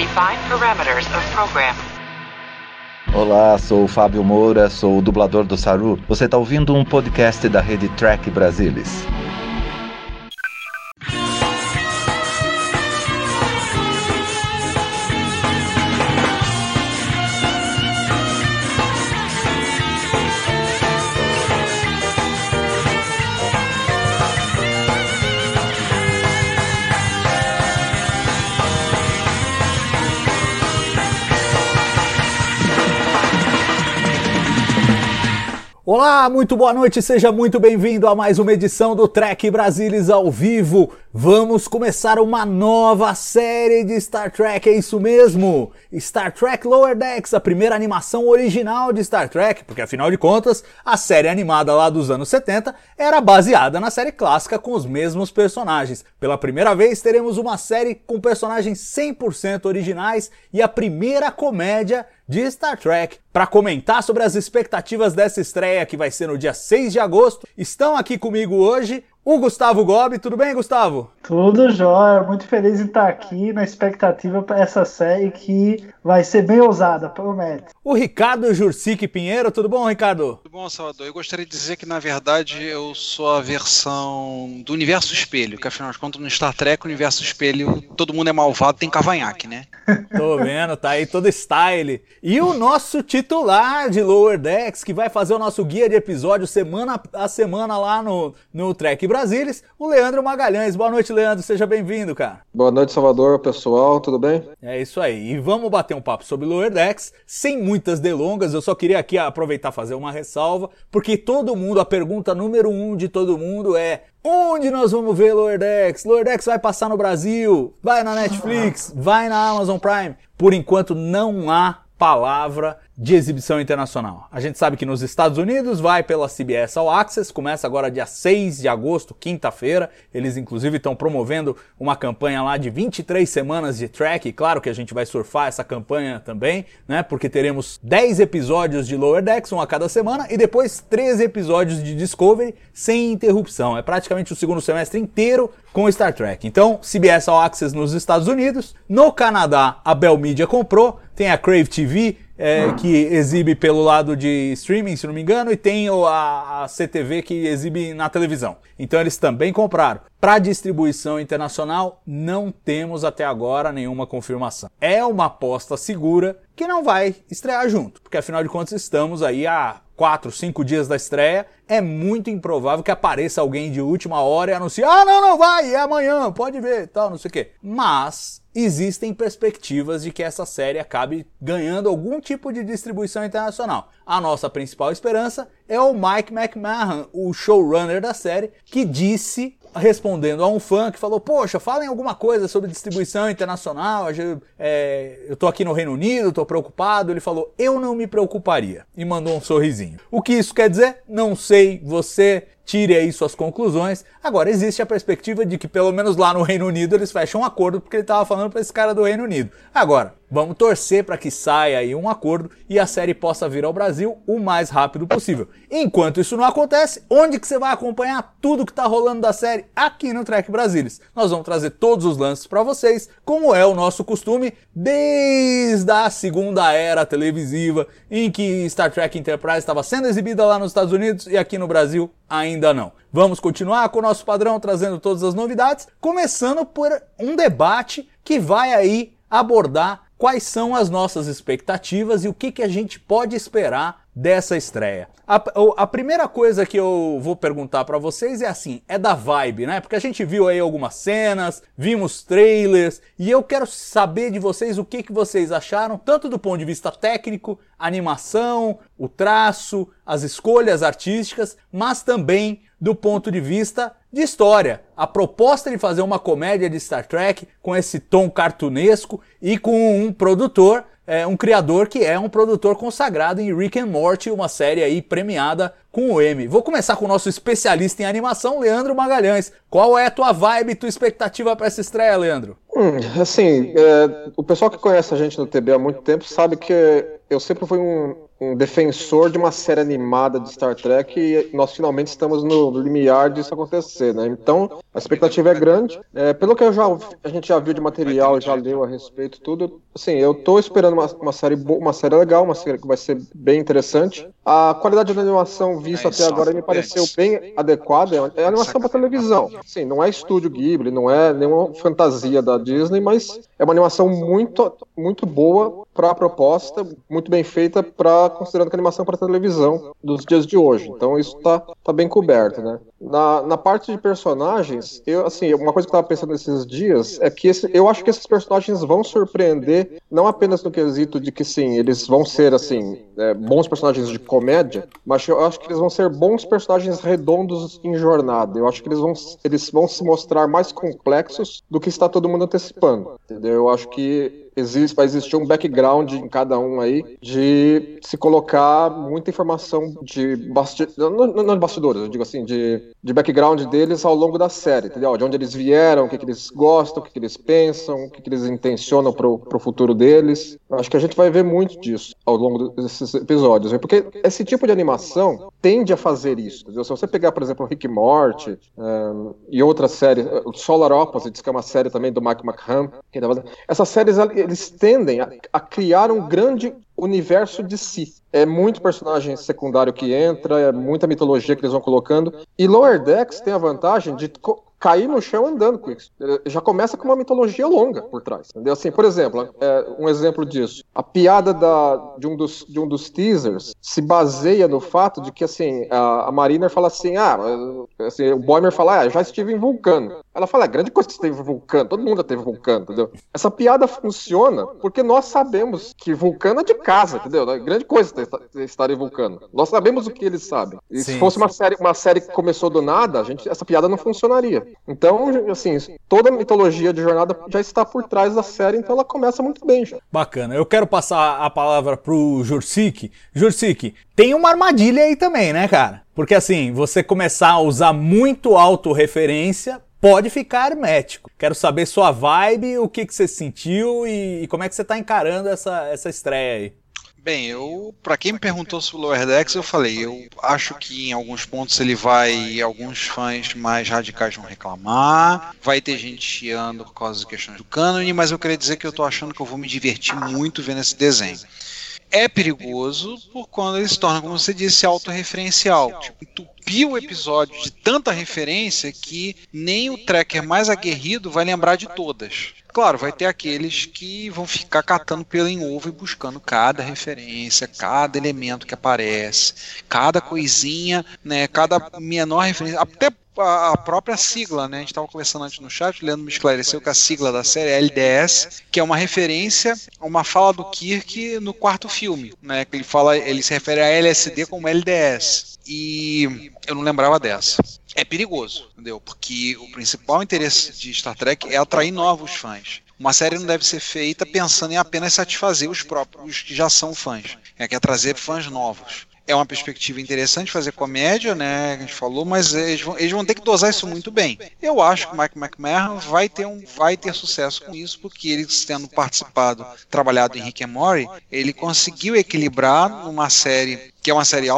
Define parameters of program. Olá, sou o Fábio Moura, sou o dublador do Saru. Você está ouvindo um podcast da rede Track Brasilis. Olá, muito boa noite, seja muito bem-vindo a mais uma edição do Trek Brasilis ao vivo. Vamos começar uma nova série de Star Trek, é isso mesmo? Star Trek Lower Decks, a primeira animação original de Star Trek, porque afinal de contas, a série animada lá dos anos 70 era baseada na série clássica com os mesmos personagens. Pela primeira vez, teremos uma série com personagens 100% originais e a primeira comédia de Star Trek. Para comentar sobre as expectativas dessa estreia que vai ser no dia 6 de agosto, estão aqui comigo hoje o Gustavo Gobi. Tudo bem, Gustavo? Tudo jóia. Muito feliz em estar aqui na expectativa para essa série que vai ser bem ousada, promete. O Ricardo Jurcic Pinheiro. Tudo bom, Ricardo? Tudo bom, Salvador. Eu gostaria de dizer que, na verdade, eu sou a versão do universo espelho, que afinal de contas, no Star Trek, o universo espelho, todo mundo é malvado, tem cavanhaque, né? Tô vendo, tá aí todo style. E o nosso titular de Lower Decks, que vai fazer o nosso guia de episódio semana a semana lá no, no Trek Brasilis, o Leandro Magalhães. Boa noite, Leandro. Seja bem-vindo, cara. Boa noite, Salvador, pessoal. Tudo bem? É isso aí. E vamos bater um papo sobre Lower Decks, sem muitas delongas. Eu só queria aqui aproveitar fazer uma ressalva, porque todo mundo, a pergunta número um de todo mundo é Onde nós vamos ver Lower Decks? Lower Decks vai passar no Brasil, vai na Netflix, vai na Amazon Prime. Por enquanto não há palavra de exibição internacional. A gente sabe que nos Estados Unidos vai pela CBS All Access, começa agora dia 6 de agosto, quinta-feira. Eles inclusive estão promovendo uma campanha lá de 23 semanas de track. Claro que a gente vai surfar essa campanha também, né? Porque teremos 10 episódios de Lower Decks, um a cada semana, e depois 13 episódios de Discovery sem interrupção. É praticamente o segundo semestre inteiro com Star Trek. Então, CBS All Access nos Estados Unidos, no Canadá a Bell Media comprou, tem a Crave TV, é, que exibe pelo lado de streaming, se não me engano, e tem a, a CTV que exibe na televisão. Então eles também compraram. Para distribuição internacional, não temos até agora nenhuma confirmação. É uma aposta segura que não vai estrear junto, porque afinal de contas estamos aí há 4, 5 dias da estreia. É muito improvável que apareça alguém de última hora e anuncie: ah, não, não vai, é amanhã, pode ver, tal, não sei o quê. Mas existem perspectivas de que essa série acabe ganhando algum tipo de distribuição internacional. A nossa principal esperança é o Mike McMahon, o showrunner da série, que disse respondendo a um fã que falou: Poxa, falem alguma coisa sobre distribuição internacional. É, eu tô aqui no Reino Unido, tô preocupado. Ele falou: Eu não me preocuparia. E mandou um sorrisinho. O que isso quer dizer? Não sei. Você tire aí suas conclusões. Agora, existe a perspectiva de que pelo menos lá no Reino Unido eles fecham um acordo porque ele estava falando para esse cara do Reino Unido. Agora, vamos torcer para que saia aí um acordo e a série possa vir ao Brasil o mais rápido possível. Enquanto isso não acontece, onde que você vai acompanhar tudo que está rolando da série? Aqui no Trek Brasilis. Nós vamos trazer todos os lances para vocês, como é o nosso costume desde a segunda era televisiva em que Star Trek Enterprise estava sendo exibida lá nos Estados Unidos e aqui no Brasil ainda não. Vamos continuar com o nosso padrão trazendo todas as novidades, começando por um debate que vai aí abordar quais são as nossas expectativas e o que, que a gente pode esperar dessa estreia. A, a primeira coisa que eu vou perguntar para vocês é assim, é da vibe, né? Porque a gente viu aí algumas cenas, vimos trailers e eu quero saber de vocês o que, que vocês acharam, tanto do ponto de vista técnico, animação, o traço, as escolhas artísticas, mas também do ponto de vista de história. A proposta de fazer uma comédia de Star Trek com esse tom cartunesco e com um produtor é, um criador que é um produtor consagrado em Rick and Morty, uma série aí premiada com o M. Vou começar com o nosso especialista em animação, Leandro Magalhães. Qual é a tua vibe, tua expectativa para essa estreia, Leandro? Hum, assim, é, o pessoal que conhece a gente no TB há muito tempo sabe que eu sempre fui um, um defensor de uma série animada de Star Trek e nós finalmente estamos no limiar disso acontecer, né? Então, a expectativa é grande. É, pelo que já, a gente já viu de material, já leu a respeito tudo, assim, eu tô esperando uma, uma série boa, uma série legal, uma série que vai ser bem interessante. A qualidade da animação vista até agora me pareceu bem adequada. É animação para televisão. Sim, não é estúdio Ghibli, não é nenhuma fantasia da Disney, mas é uma animação muito, muito boa para a proposta, muito bem feita para considerando que a animação para televisão dos dias de hoje. Então isso tá, tá bem coberto, né? Na, na parte de personagens, eu assim, uma coisa que eu tava pensando nesses dias é que esse, eu acho que esses personagens vão surpreender não apenas no quesito de que sim, eles vão ser assim, é, bons personagens de comédia, mas eu acho que eles vão ser bons personagens redondos em jornada. Eu acho que eles vão, eles vão se mostrar mais complexos do que está todo mundo antecipando. Entendeu? Eu acho que existe, vai existir um background em cada um aí de se colocar muita informação de bastidores, não, de bastidores, eu digo assim, de, de background deles ao longo da série, entendeu? De onde eles vieram, o que, que eles gostam, o que, que eles pensam, o que, que eles intencionam pro, pro futuro deles. Eu acho que a gente vai ver muito disso ao longo desses episódios, porque esse tipo de animação tende a fazer isso, entendeu? Se você pegar, por exemplo, Rick Morty um, e outras séries, Solar Opposites, que é uma série também do Mike McCann, tá essas séries eles tendem a, a criar um grande universo de si. É muito personagem secundário que entra, é muita mitologia que eles vão colocando. E Lower Decks tem a vantagem de cair no chão andando com isso. Já começa com uma mitologia longa por trás. Entendeu? Assim, por exemplo, é, um exemplo disso. A piada da, de, um dos, de um dos teasers se baseia no fato de que assim, a, a Mariner fala assim: ah, assim, o Boimer fala, ah, já estive em Vulcano. Ela fala, é grande coisa que você teve Vulcano, todo mundo já teve Vulcano, entendeu? Essa piada funciona porque nós sabemos que Vulcano é de casa, entendeu? É grande coisa estar em Vulcano. Nós sabemos o que eles sabem. E sim, se fosse uma série, uma série que começou do nada, a gente, essa piada não funcionaria. Então, assim, toda a mitologia de jornada já está por trás da série, então ela começa muito bem já. Bacana. Eu quero passar a palavra pro Jursik. Jursik, tem uma armadilha aí também, né, cara? Porque assim, você começar a usar muito autorreferência pode ficar hermético. Quero saber sua vibe, o que, que você sentiu e, e como é que você está encarando essa, essa estreia aí. Bem, eu, para quem me perguntou sobre o Lower Decks, eu falei, eu acho que em alguns pontos ele vai, alguns fãs mais radicais vão reclamar, vai ter gente chiando por causa das questões do cânone, mas eu queria dizer que eu tô achando que eu vou me divertir muito vendo esse desenho. É perigoso por quando ele se torna, como você disse, autorreferencial. Tipo, entupir o episódio de tanta referência que nem o tracker mais aguerrido vai lembrar de todas. Claro, vai ter aqueles que vão ficar catando pelo em ovo e buscando cada referência, cada elemento que aparece, cada coisinha, né, cada menor referência, até a própria sigla, né? A gente estava conversando antes no chat, o Leandro me esclareceu que a sigla da série é LDS, que é uma referência a uma fala do Kirk no quarto filme, né? Que ele fala, ele se refere a LSD como LDS. E eu não lembrava dessa é perigoso, entendeu? Porque o principal interesse de Star Trek é atrair novos fãs. Uma série não deve ser feita pensando em apenas satisfazer os próprios que já são fãs. É que é trazer fãs novos é uma perspectiva interessante fazer comédia, né? A gente falou, mas eles vão, eles vão ter que dosar isso muito bem. Eu acho que o Mike McMahon vai ter, um, vai ter sucesso com isso, porque ele tendo participado, trabalhado em Rick and Morty, ele conseguiu equilibrar numa série que é uma série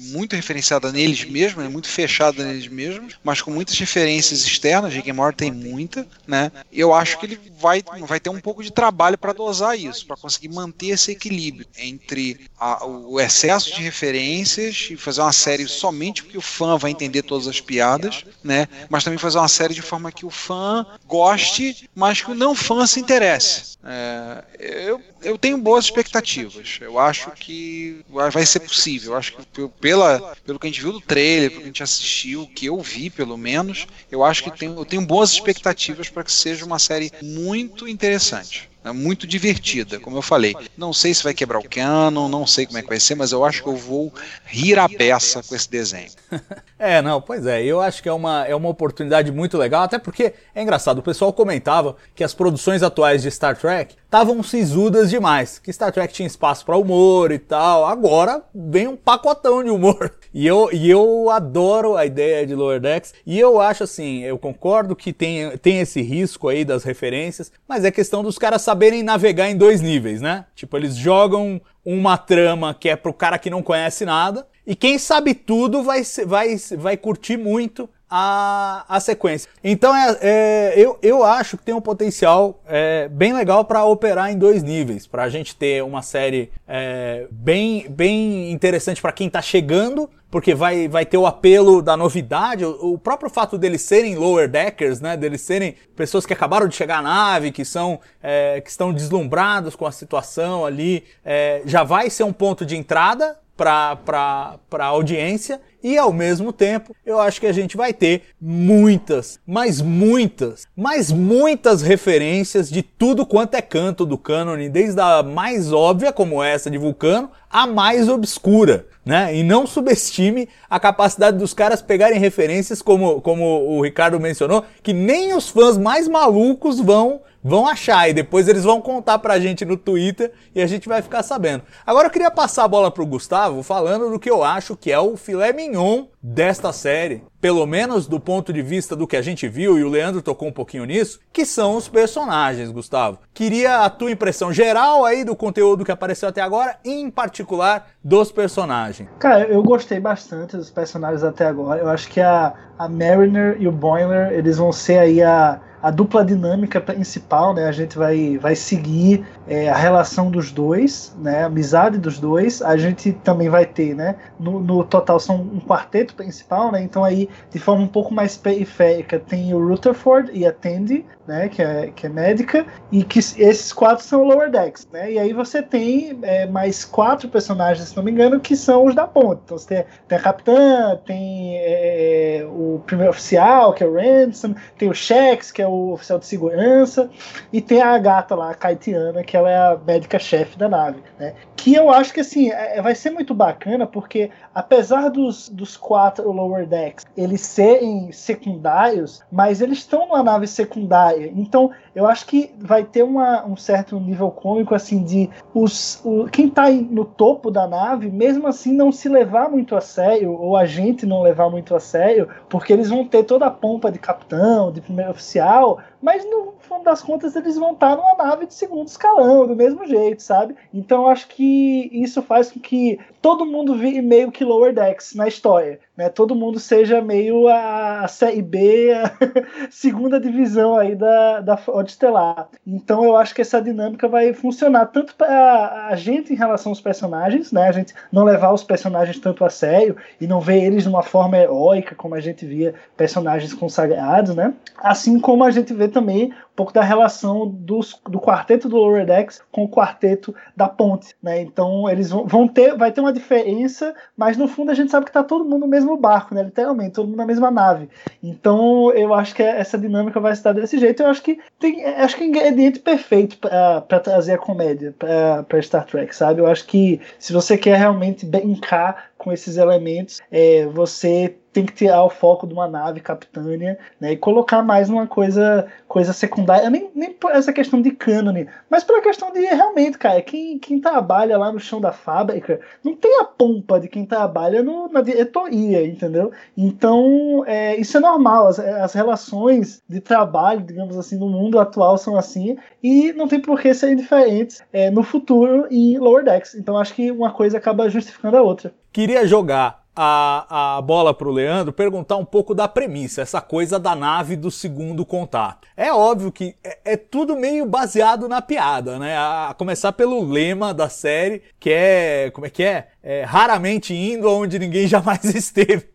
muito referenciada neles mesmos, né, muito fechada neles mesmos, mas com muitas referências externas. Rick and Morty tem muita, né? Eu acho que ele vai, vai ter um pouco de trabalho para dosar isso, para conseguir manter esse equilíbrio entre a, o excesso de referências e fazer uma série somente porque o fã vai entender todas as piadas, né? Mas também fazer uma série de forma que o fã goste, mas que o não fã se interesse. É, eu, eu tenho boas expectativas. Eu acho que vai ser possível. Eu acho que pela, pelo que a gente viu do trailer, pelo que a gente assistiu, que eu vi pelo menos, eu acho que tenho, eu tenho boas expectativas para que seja uma série muito interessante. É muito divertida, como eu falei. Não sei se vai quebrar o canon, não sei como é que vai ser, mas eu acho que eu vou rir a beça com esse desenho. é, não, pois é, eu acho que é uma, é uma oportunidade muito legal, até porque é engraçado, o pessoal comentava que as produções atuais de Star Trek estavam sisudas demais, que Star Trek tinha espaço para humor e tal. Agora vem um pacotão de humor. E eu, e eu adoro a ideia de Lower Decks. E eu acho assim, eu concordo que tem, tem esse risco aí das referências, mas é questão dos caras saberem navegar em dois níveis, né? Tipo, eles jogam uma trama que é pro cara que não conhece nada, e quem sabe tudo vai, vai, vai curtir muito a, a sequência. Então é, é, eu, eu acho que tem um potencial é, bem legal para operar em dois níveis, para a gente ter uma série é, bem, bem interessante para quem está chegando, porque vai, vai ter o apelo da novidade, o, o, próprio fato deles serem lower deckers, né, deles serem pessoas que acabaram de chegar à nave, que são é, que estão deslumbrados com a situação ali, é, já vai ser um ponto de entrada para a audiência. E ao mesmo tempo eu acho que a gente vai ter muitas, mas muitas, mas muitas referências de tudo quanto é canto do cânone, desde a mais óbvia, como essa de Vulcano, a mais obscura, né? E não subestime a capacidade dos caras pegarem referências, como, como o Ricardo mencionou, que nem os fãs mais malucos vão vão achar e depois eles vão contar pra gente no Twitter e a gente vai ficar sabendo. Agora eu queria passar a bola pro Gustavo falando do que eu acho que é o filé mignon desta série, pelo menos do ponto de vista do que a gente viu e o Leandro tocou um pouquinho nisso, que são os personagens, Gustavo. Queria a tua impressão geral aí do conteúdo que apareceu até agora, em particular dos personagens. Cara, eu gostei bastante dos personagens até agora. Eu acho que a, a Mariner e o Boiler, eles vão ser aí a a dupla dinâmica principal, né? A gente vai, vai seguir é, a relação dos dois, né? A amizade dos dois. A gente também vai ter, né? No, no, total são um quarteto principal, né? Então aí, de forma um pouco mais periférica, tem o Rutherford e a Tandy, né? Que é, que é médica, e que esses quatro são Lower Decks, né? E aí você tem é, mais quatro personagens, se não me engano, que são os da ponte. Então você tem, tem a capitã, tem é, o primeiro oficial, que é o Ransom, tem o Shex, que é o o oficial de segurança, e tem a gata lá, a Kaitiana, que ela é a médica-chefe da nave, né? Que eu acho que, assim, é, vai ser muito bacana, porque apesar dos, dos quatro Lower Decks eles serem secundários, mas eles estão numa nave secundária, então eu acho que vai ter uma, um certo nível cômico, assim, de os, o, quem tá no topo da nave, mesmo assim, não se levar muito a sério, ou a gente não levar muito a sério, porque eles vão ter toda a pompa de capitão, de primeiro oficial, mas no fundo das contas eles vão estar numa nave de segundo escalão, do mesmo jeito, sabe? Então acho que isso faz com que todo mundo vire meio que lower decks na história, né? Todo mundo seja meio a, série B, a segunda divisão aí da, da Estelar. Então eu acho que essa dinâmica vai funcionar tanto para a gente em relação aos personagens, né? A gente não levar os personagens tanto a sério e não ver eles de uma forma heróica como a gente via personagens consagrados, né? Assim como a gente vê também um pouco da relação dos, do quarteto do Lower Decks com o quarteto da Ponte, né? Então eles vão, ter, vai ter uma diferença, mas no fundo a gente sabe que tá todo mundo no mesmo barco, né? Literalmente, todo mundo na mesma nave. Então eu acho que essa dinâmica vai estar desse jeito. Eu acho que tem, acho que é ingrediente perfeito para trazer a comédia para Star Trek, sabe? Eu acho que se você quer realmente brincar com esses elementos, é, você tem que tirar o foco de uma nave capitânia né, e colocar mais numa coisa coisa secundária, nem, nem por essa questão de cânone, mas pela questão de realmente, cara, quem, quem trabalha lá no chão da fábrica não tem a pompa de quem trabalha no, na diretoria, entendeu? Então, é, isso é normal, as, as relações de trabalho, digamos assim, no mundo atual são assim, e não tem por que serem diferentes é, no futuro em Lower Decks. Então, acho que uma coisa acaba justificando a outra. Queria jogar a, a bola para o Leandro perguntar um pouco da premissa, essa coisa da nave do segundo contato. É óbvio que é, é tudo meio baseado na piada, né? A, a, começar pelo lema da série, que é. Como é que é? é raramente indo onde ninguém jamais esteve.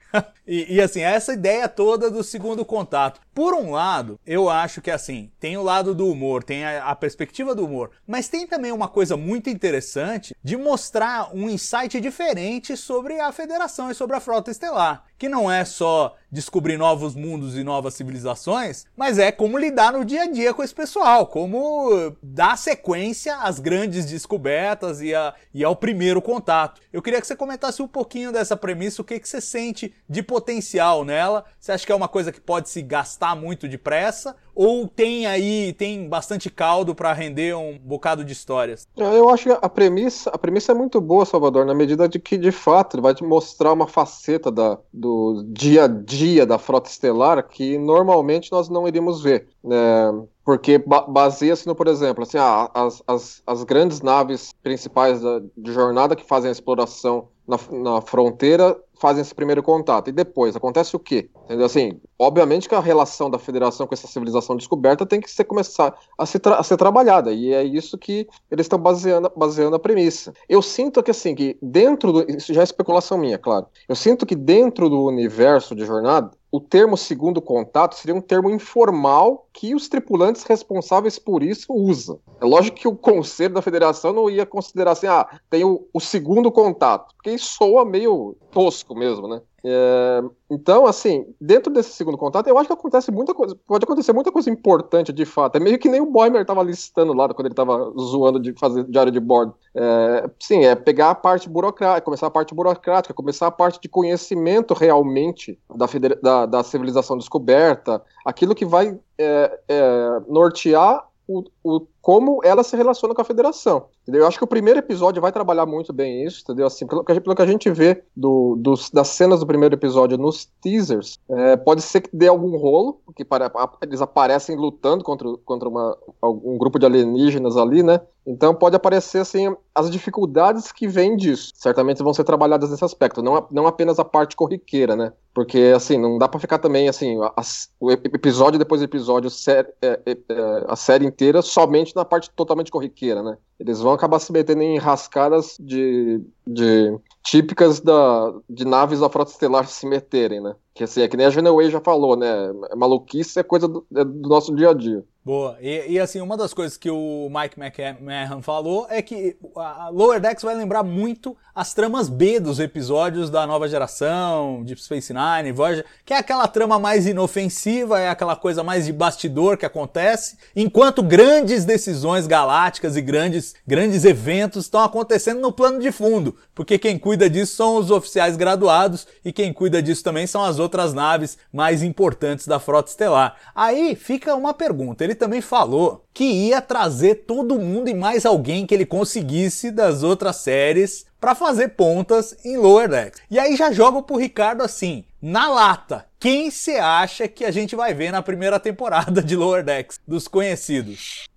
E, e, assim, essa ideia toda do segundo contato. Por um lado, eu acho que assim, tem o lado do humor, tem a, a, perspectiva do humor, mas tem também uma coisa muito interessante de mostrar um insight diferente sobre a Federação e sobre a Frota Estelar. Que não é só descobrir novos mundos e novas civilizações, mas é como lidar no dia a dia com esse pessoal, como dar sequência às grandes descobertas e, a, e ao primeiro contato. Eu queria que você comentasse um pouquinho dessa premissa, o que, que você sente de potencial nela. Você acha que é uma coisa que pode se gastar muito depressa? Ou tem aí, tem bastante caldo para render um bocado de histórias? Eu acho que a premissa, a premissa é muito boa, Salvador, na medida de que, de fato, ele vai te mostrar uma faceta da, do dia a dia da frota estelar que normalmente nós não iríamos ver. É, porque ba baseia-se no, por exemplo, assim, ah, as, as, as grandes naves principais da, de jornada que fazem a exploração na, na fronteira fazem esse primeiro contato. E depois, acontece o quê? Entendeu? Assim, obviamente que a relação da federação com essa civilização descoberta tem que ser, começar a ser, a ser trabalhada. E é isso que eles estão baseando, baseando a premissa. Eu sinto que, assim, que dentro do. Isso já é especulação minha, claro. Eu sinto que dentro do universo de jornada, o termo segundo contato seria um termo informal que os tripulantes responsáveis por isso usam. É lógico que o conselho da federação não ia considerar assim, ah, tem o, o segundo contato, porque soa meio tosco mesmo, né? É, então, assim, dentro desse segundo contato, eu acho que acontece muita coisa, pode acontecer muita coisa importante de fato. É meio que nem o Boimer estava listando lá quando ele estava zoando de fazer diário de bordo. É, sim, é pegar a parte burocrática, começar a parte burocrática, começar a parte de conhecimento realmente da, da, da civilização descoberta, aquilo que vai é, é nortear o, o, como ela se relaciona com a federação. Entendeu? Eu acho que o primeiro episódio vai trabalhar muito bem isso, entendeu? Assim, pelo, pelo que a gente vê do, dos, das cenas do primeiro episódio nos teasers, é, pode ser que dê algum rolo, porque para, eles aparecem lutando contra, contra uma, um grupo de alienígenas ali, né? Então pode aparecer assim as dificuldades que vêm disso. Certamente vão ser trabalhadas nesse aspecto, não, não apenas a parte corriqueira, né? Porque assim não dá para ficar também assim a, o episódio depois episódio série, é, é, é, a série inteira somente na parte totalmente corriqueira, né? Eles vão acabar se metendo em rascadas de, de típicas da, de naves da frota estelar se meterem, né? Que assim, é que nem a Geneway já falou, né? Maluquice é coisa do, é do nosso dia a dia. Boa. E, e, assim, uma das coisas que o Mike McMahon falou é que a Lower Decks vai lembrar muito as tramas B dos episódios da nova geração, Deep Space Nine, Voyager, que é aquela trama mais inofensiva, é aquela coisa mais de bastidor que acontece, enquanto grandes decisões galácticas e grandes, grandes eventos estão acontecendo no plano de fundo, porque quem cuida disso são os oficiais graduados e quem cuida disso também são as outras naves mais importantes da frota estelar. Aí fica uma pergunta, ele também falou que ia trazer todo mundo e mais alguém que ele conseguisse das outras séries para fazer pontas em Lower Decks. E aí já joga pro Ricardo assim, na lata. Quem você acha que a gente vai ver na primeira temporada de Lower Decks dos conhecidos?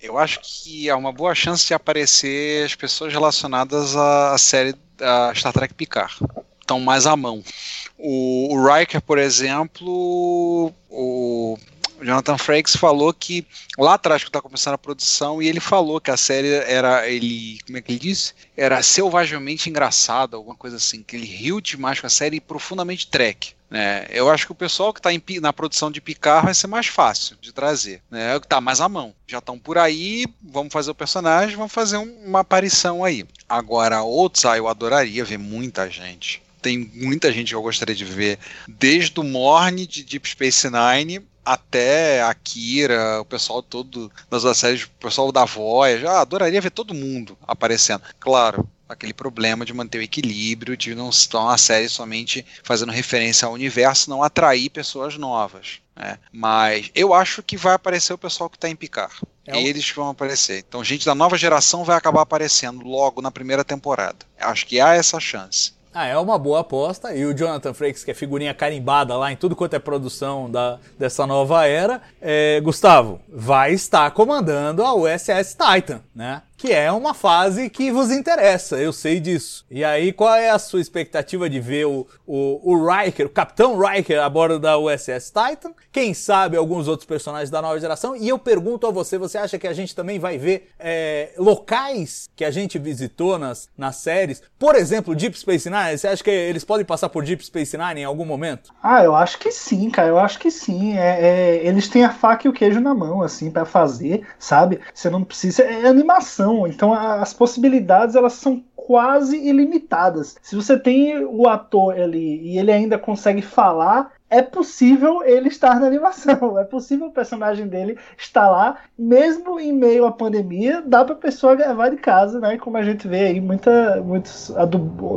Eu acho que há uma boa chance de aparecer as pessoas relacionadas à série da Star Trek Picard. Estão mais à mão. O, o Riker, por exemplo, o Jonathan Frakes falou que lá atrás que está começando a produção e ele falou que a série era ele como é que ele disse era selvagemente engraçada alguma coisa assim que ele riu demais com a série e profundamente track né? Eu acho que o pessoal que está na produção de Picard vai ser mais fácil de trazer, né? Tá mais à mão. Já estão por aí, vamos fazer o personagem, vamos fazer uma aparição aí. Agora, outros, ah, eu adoraria ver muita gente tem muita gente que eu gostaria de ver, desde o Morne de Deep Space Nine até a Kira, o pessoal todo das séries, o pessoal da Voyager, ah, adoraria ver todo mundo aparecendo. Claro, aquele problema de manter o equilíbrio, de não estar uma série somente fazendo referência ao universo, não atrair pessoas novas. Né? Mas eu acho que vai aparecer o pessoal que está em Picar. É Eles vão aparecer. Então, gente da nova geração vai acabar aparecendo logo na primeira temporada. Acho que há essa chance. Ah, é uma boa aposta. E o Jonathan Frakes, que é figurinha carimbada lá em tudo quanto é produção da, dessa nova era, é, Gustavo, vai estar comandando a USS Titan, né? Que é uma fase que vos interessa, eu sei disso. E aí, qual é a sua expectativa de ver o, o, o Riker, o Capitão Riker a bordo da USS Titan? Quem sabe alguns outros personagens da nova geração? E eu pergunto a você, você acha que a gente também vai ver é, locais que a gente visitou nas, nas séries? Por exemplo, Deep Space Nine, você acha que eles podem passar por Deep Space Nine em algum momento? Ah, eu acho que sim, cara, eu acho que sim. É, é eles têm a faca e o queijo na mão, assim, para fazer, sabe? Você não precisa... É animação então as possibilidades elas são quase ilimitadas. Se você tem o ator ali e ele ainda consegue falar, é possível ele estar na animação, é possível o personagem dele estar lá, mesmo em meio à pandemia, dá para a pessoa gravar de casa, né? Como a gente vê aí muita, muitos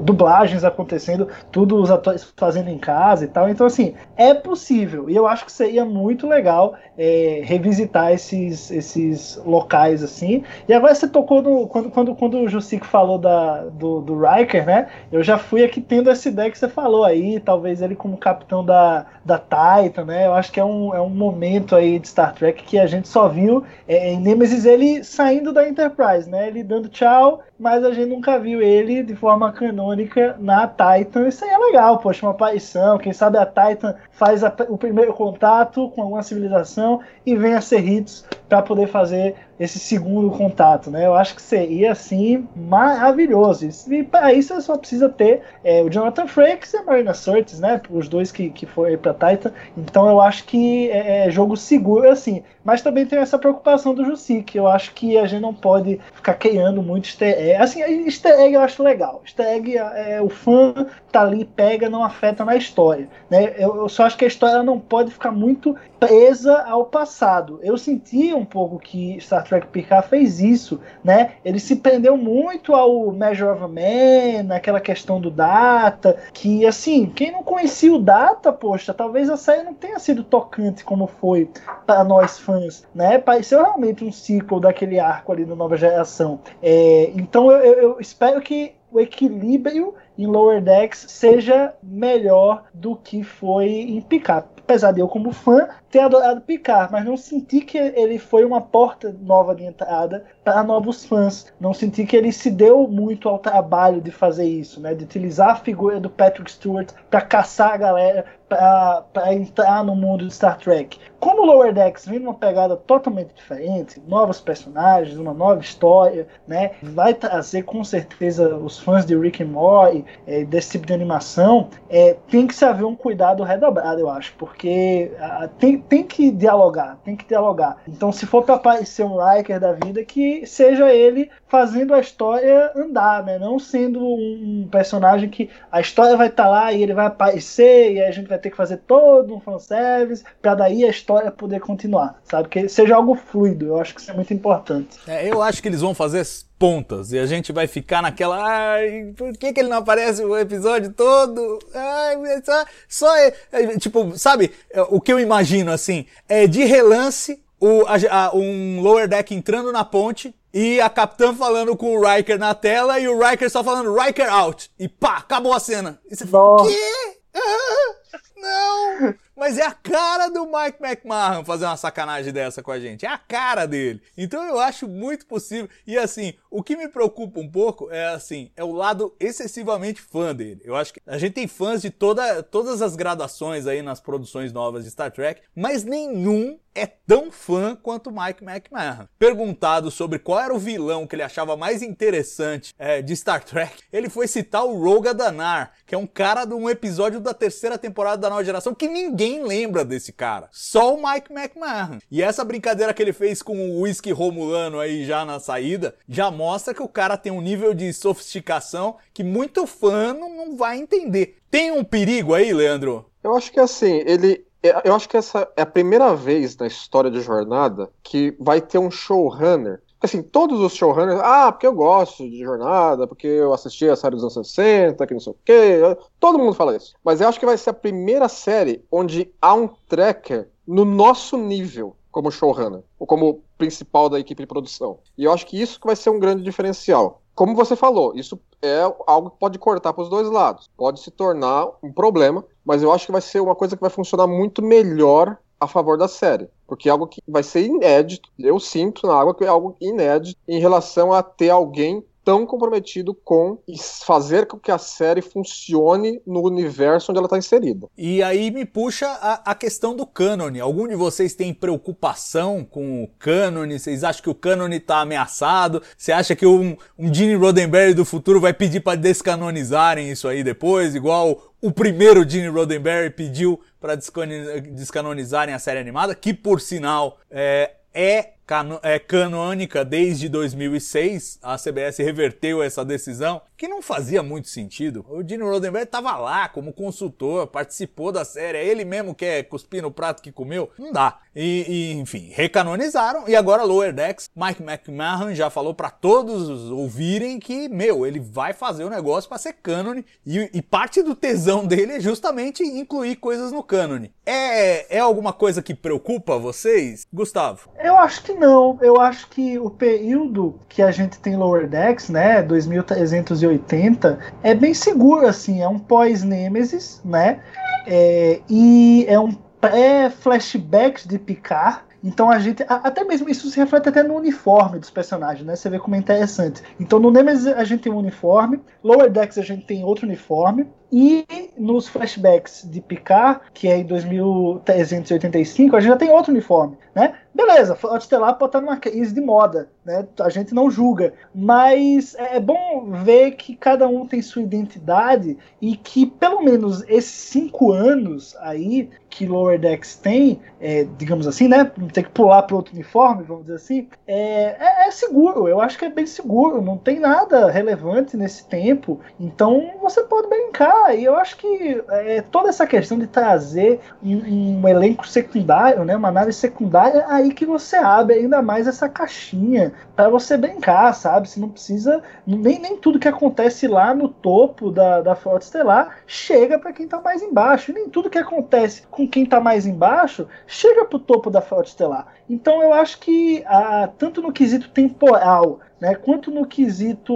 dublagens acontecendo, tudo os atores fazendo em casa e tal. Então, assim, é possível. E eu acho que seria muito legal é, revisitar esses, esses locais assim. E agora você tocou no. Quando, quando, quando o Jussico falou da, do, do Riker, né? Eu já fui aqui tendo essa ideia que você falou aí, talvez ele como capitão da da, Titan, né? Eu acho que é um, é um momento aí de Star Trek que a gente só viu é, em Nemesis ele saindo da Enterprise, né? Ele dando tchau, mas a gente nunca viu ele de forma canônica na Titan. Isso aí é legal, poxa, uma aparição. Quem sabe a Titan faz a, o primeiro contato com alguma civilização e vem a ser hits para poder fazer esse segundo contato, né? Eu acho que seria assim maravilhoso. E para isso só precisa ter é, o Jonathan Frakes e a Marina Sirtis, né? Os dois que, que foram para Titan. Então eu acho que é, é, jogo seguro assim. Mas também tem essa preocupação do Jusic. Eu acho que a gente não pode ficar criando muito easter egg. Assim, easter egg eu acho legal. Easter egg é, o fã tá ali, pega, não afeta na história. Né? Eu, eu só acho que a história não pode ficar muito presa ao passado. Eu senti um pouco que Star Trek Picard fez isso, né? Ele se prendeu muito ao Measure of a Man, naquela questão do Data, que assim, quem não conhecia o Data, poxa, talvez a série não tenha sido tocante como foi para nós fãs, né? Pareceu realmente um sequel daquele arco ali da nova geração. É, então eu, eu espero que o equilíbrio em Lower Decks seja melhor do que foi em Picard apesar de eu, como fã, ter adorado Picard, mas não senti que ele foi uma porta nova de entrada para novos fãs. Não senti que ele se deu muito ao trabalho de fazer isso, né? De utilizar a figura do Patrick Stewart para caçar a galera, para entrar no mundo de Star Trek. Como Lower Decks vem numa pegada totalmente diferente, novos personagens, uma nova história, né? Vai trazer com certeza os fãs de Rick and Morty, é, desse tipo de animação, é, tem que se haver um cuidado redobrado, eu acho, porque a, tem, tem que dialogar, tem que dialogar. Então, se for para aparecer um Riker da vida, que seja ele fazendo a história andar, né? Não sendo um personagem que a história vai estar tá lá e ele vai aparecer e a gente vai ter que fazer todo um fanservice para daí a história poder continuar, sabe? Que seja algo fluido, eu acho que isso é muito importante. É, eu acho que eles vão fazer pontas e a gente vai ficar naquela. Ai, por que, que ele não aparece o episódio todo? Ai, só. só é, é, tipo, sabe? É, o que eu imagino assim é de relance o, a, a, um lower deck entrando na ponte e a capitã falando com o Riker na tela e o Riker só falando Riker out. E pá, acabou a cena. E você fala, quê? Ah, não! Mas é a cara do Mike McMahon fazer uma sacanagem dessa com a gente. É a cara dele. Então eu acho muito possível. E assim, o que me preocupa um pouco é assim, é o lado excessivamente fã dele. Eu acho que a gente tem fãs de toda, todas as gradações aí nas produções novas de Star Trek, mas nenhum é tão fã quanto Mike McMahon. Perguntado sobre qual era o vilão que ele achava mais interessante é, de Star Trek, ele foi citar o Roga Danar, que é um cara de um episódio da terceira temporada da nova geração que ninguém lembra desse cara. Só o Mike McMahon. E essa brincadeira que ele fez com o whisky romulano aí já na saída, já mostra que o cara tem um nível de sofisticação que muito fã não, não vai entender. Tem um perigo aí, Leandro? Eu acho que assim, ele eu acho que essa é a primeira vez na história de jornada que vai ter um showrunner. Assim, todos os showrunners, ah, porque eu gosto de jornada, porque eu assisti a série dos anos 60, que não sei o quê. Todo mundo fala isso. Mas eu acho que vai ser a primeira série onde há um tracker no nosso nível como showrunner, ou como principal da equipe de produção. E eu acho que isso que vai ser um grande diferencial. Como você falou, isso é algo que pode cortar para os dois lados. Pode se tornar um problema, mas eu acho que vai ser uma coisa que vai funcionar muito melhor a favor da série. Porque é algo que vai ser inédito, eu sinto na água que é algo inédito em relação a ter alguém tão comprometido com fazer com que a série funcione no universo onde ela está inserida. E aí me puxa a, a, questão do cânone. Algum de vocês tem preocupação com o cânone? Vocês acham que o cânone está ameaçado? Você acha que um, um Gene Roddenberry do futuro vai pedir para descanonizarem isso aí depois, igual o primeiro Gene Roddenberry pediu para descanonizarem a série animada, que por sinal é, é cano é canônica desde 2006. A CBS reverteu essa decisão, que não fazia muito sentido. O Gene Roddenberry estava lá como consultor, participou da série, é ele mesmo que é cuspir no prato que comeu. Não dá. E, e, enfim, recanonizaram e agora Lower Decks, Mike McMahon já falou para todos ouvirem que, meu, ele vai fazer o negócio para ser cânone e, e, parte do tesão dele é justamente incluir coisas no cânone. É, é alguma coisa que preocupa vocês, Gustavo? Eu acho que que não. Eu acho que o período que a gente tem Lower Decks, né, 2380, é bem seguro, assim. É um pós-Nemesis, né? É, e é um pré-flashback de Picard. Então a gente. Até mesmo isso se reflete até no uniforme dos personagens, né? Você vê como é interessante. Então no Nemesis a gente tem um uniforme, Lower Decks a gente tem outro uniforme. E nos flashbacks de Picard, que é em 2385, a gente já tem outro uniforme, né? Beleza, Frota Estelar pode estar numa crise de moda, né? A gente não julga. Mas é bom ver que cada um tem sua identidade e que pelo menos esses cinco anos aí que Lower Decks tem, é, digamos assim, né? Ter que pular para outro uniforme, vamos dizer assim, é, é, é, seguro. Eu acho que é bem seguro. Não tem nada relevante nesse tempo. Então você pode brincar. E eu acho que é, toda essa questão de trazer um, um elenco secundário, né? Uma nave secundária aí que você abre ainda mais essa caixinha para você brincar, sabe? Você não precisa. Nem, nem tudo que acontece lá no topo da, da Frota Estelar chega para quem tá mais embaixo. Nem tudo que acontece com quem tá mais embaixo chega pro topo da Frota Estelar. Então eu acho que, ah, tanto no quesito temporal né, quanto no quesito,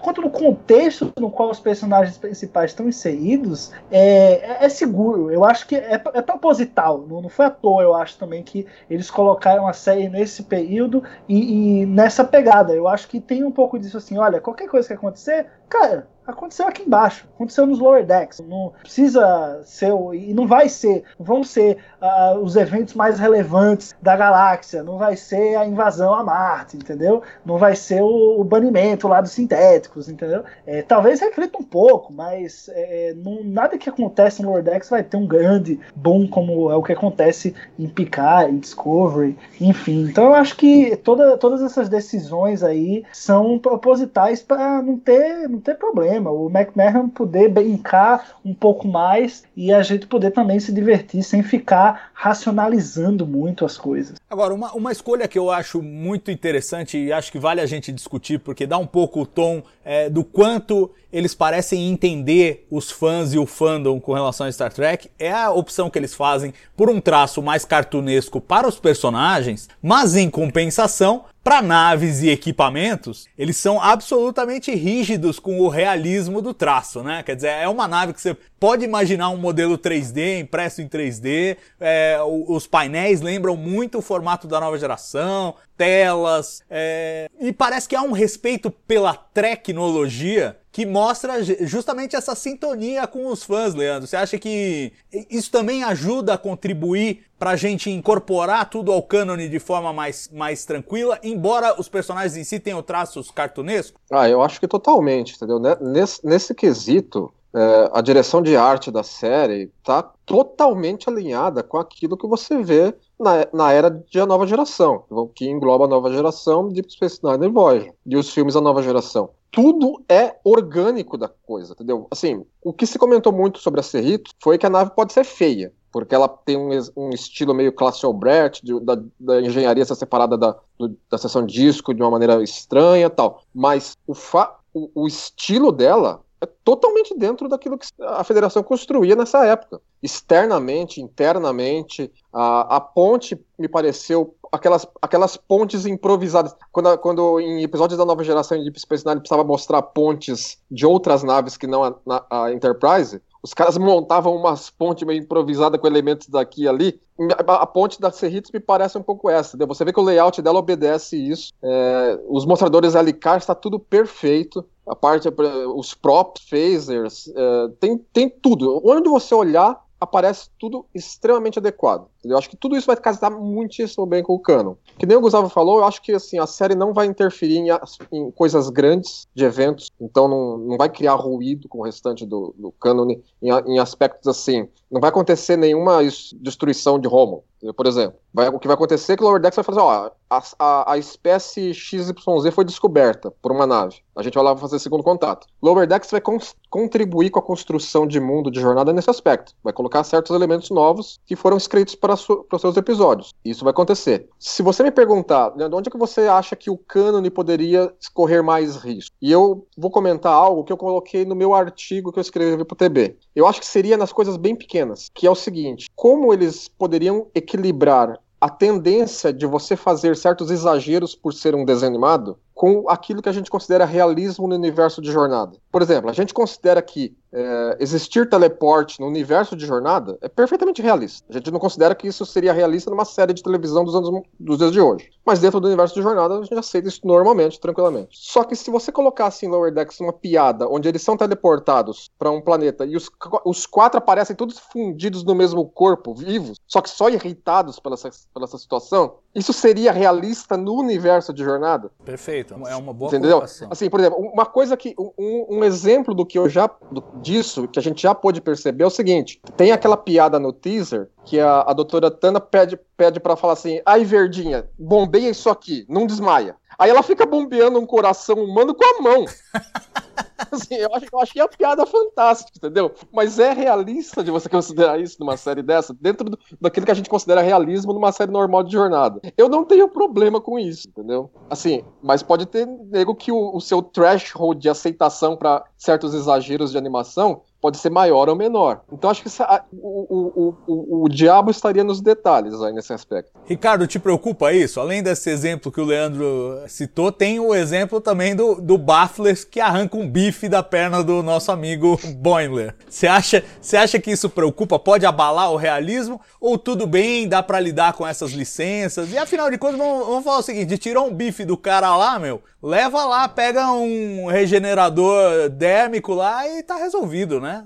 quanto no contexto no qual os personagens principais estão inseridos, é, é, é seguro. Eu acho que é, é proposital. Não, não, foi à toa, eu acho também que eles colocaram a série nesse período e, e nessa pegada. Eu acho que tem um pouco disso assim. Olha, qualquer coisa que acontecer, cara, aconteceu aqui embaixo, aconteceu nos lower decks. Não precisa ser e não vai ser, vão ser uh, os eventos mais relevantes da galáxia. Não vai ser a invasão a Marte, entendeu? Não vai ser o, o banimento lá dos sintéticos, entendeu? É, talvez reflita um pouco, mas é, não, nada que acontece no lower decks vai ter um grande boom como é o que acontece em Picard, em Discovery, enfim. Então eu acho que toda, todas essas decisões aí são propositais para não ter, não ter problema cinema, o McMahon poder brincar um pouco mais e a gente poder também se divertir sem ficar racionalizando muito as coisas. Agora, uma, uma escolha que eu acho muito interessante e acho que vale a gente discutir, porque dá um pouco o tom é, do quanto eles parecem entender os fãs e o fandom com relação a Star Trek, é a opção que eles fazem por um traço mais cartunesco para os personagens, mas em compensação, para naves e equipamentos, eles são absolutamente rígidos com o realismo do traço, né? Quer dizer, é uma nave que você pode imaginar um modelo 3D, impresso em 3D, é, os painéis lembram muito o formato da nova geração, telas, é, e parece que há um respeito pela tecnologia que mostra justamente essa sintonia com os fãs, Leandro. Você acha que isso também ajuda a contribuir para a gente incorporar tudo ao cânone de forma mais, mais tranquila, embora os personagens em si tenham traços cartunescos? Ah, eu acho que totalmente, entendeu? Nesse, nesse quesito, é, a direção de arte da série está totalmente alinhada com aquilo que você vê na, na era de a nova geração, que engloba a nova geração, Deep Space Nine e Voyager, e os filmes da nova geração tudo é orgânico da coisa, entendeu? Assim, o que se comentou muito sobre a Cerrito foi que a nave pode ser feia, porque ela tem um, um estilo meio classe Albrecht, de, da, da, engenharia ser separada da, do, da seção disco de uma maneira estranha tal. Mas o, fa, o, o estilo dela é totalmente dentro daquilo que a federação construía nessa época. Externamente, internamente, a, a ponte me pareceu aquelas, aquelas pontes improvisadas. Quando, quando em episódios da nova geração de Deep Space Nine precisava mostrar pontes de outras naves que não a, a Enterprise, os caras montavam umas pontes meio improvisadas com elementos daqui e ali. A, ponte da Cerritos me parece um pouco essa. Entendeu? Você vê que o layout dela obedece isso. É, os mostradores LCAR está tudo perfeito. A parte, os props, phasers, é, tem, tem tudo. Onde você olhar, aparece tudo extremamente adequado. Eu acho que tudo isso vai casar muitíssimo bem com o canon. Que nem o Gustavo falou, eu acho que assim, a série não vai interferir em, em coisas grandes de eventos, então não, não vai criar ruído com o restante do, do canon em, em aspectos assim. Não vai acontecer nenhuma destruição de Romulo. Por exemplo, vai, o que vai acontecer é que o Lower Decks vai fazer, ó, a, a, a, espécie XYZ foi descoberta por uma nave. A gente vai lá fazer segundo contato. Lower Decks vai con contribuir com a construção de mundo de jornada nesse aspecto. Vai colocar certos elementos novos que foram escritos para, para os seus episódios. Isso vai acontecer. Se você me perguntar, de onde é que você acha que o cânone poderia correr mais risco? E eu vou comentar algo que eu coloquei no meu artigo que eu escrevi para o TB. Eu acho que seria nas coisas bem pequenas, que é o seguinte: como eles poderiam equilibrar a tendência de você fazer certos exageros por ser um desenho animado com aquilo que a gente considera realismo no universo de jornada. Por exemplo, a gente considera que é, existir teleporte no universo de jornada é perfeitamente realista. A gente não considera que isso seria realista numa série de televisão dos, anos, dos dias de hoje. Mas dentro do universo de jornada, a gente aceita isso normalmente, tranquilamente. Só que se você colocasse em Lower Decks uma piada onde eles são teleportados para um planeta e os, os quatro aparecem todos fundidos no mesmo corpo, vivos, só que só irritados pela, pela essa situação, isso seria realista no universo de jornada? Perfeito, é uma boa Entendeu? Colocação. Assim, por exemplo, uma coisa que. Um, um exemplo do que eu já. Do, disso, que a gente já pôde perceber é o seguinte: tem aquela piada no teaser que a, a doutora Tana pede, pede para falar assim: ai, Verdinha, bombeia isso aqui, não desmaia. Aí ela fica bombeando um coração humano com a mão. Assim, eu, acho, eu achei a piada fantástica, entendeu? Mas é realista de você considerar isso numa série dessa, dentro do, daquilo que a gente considera realismo numa série normal de jornada. Eu não tenho problema com isso, entendeu? Assim, mas pode ter nego que o, o seu threshold de aceitação para certos exageros de animação pode ser maior ou menor. Então acho que o, o, o, o, diabo estaria nos detalhes aí nesse aspecto. Ricardo, te preocupa isso? Além desse exemplo que o Leandro citou, tem o exemplo também do, do Baffles que arranca um bife da perna do nosso amigo Boimler. Você acha, você acha que isso preocupa? Pode abalar o realismo? Ou tudo bem, dá para lidar com essas licenças? E afinal de contas, vamos, vamos falar o seguinte: tirou um bife do cara lá, meu, leva lá, pega um regenerador dérmico lá e tá resolvido, né?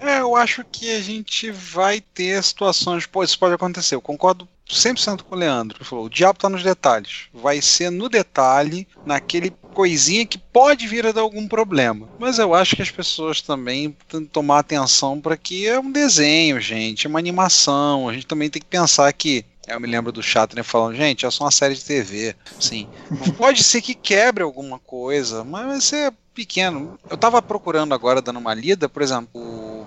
É, eu acho que a gente vai ter situações. Pô, isso pode acontecer. Eu concordo 100% com o Leandro. Ele falou: o diabo está nos detalhes. Vai ser no detalhe, naquele coisinha que pode vir a dar algum problema. Mas eu acho que as pessoas também têm que tomar atenção para que é um desenho, gente, é uma animação. A gente também tem que pensar que eu me lembro do Chatner falando, gente, é só uma série de TV. Sim. Pode ser que quebre alguma coisa, mas vai ser pequeno. Eu tava procurando agora, dando uma lida, por exemplo, o,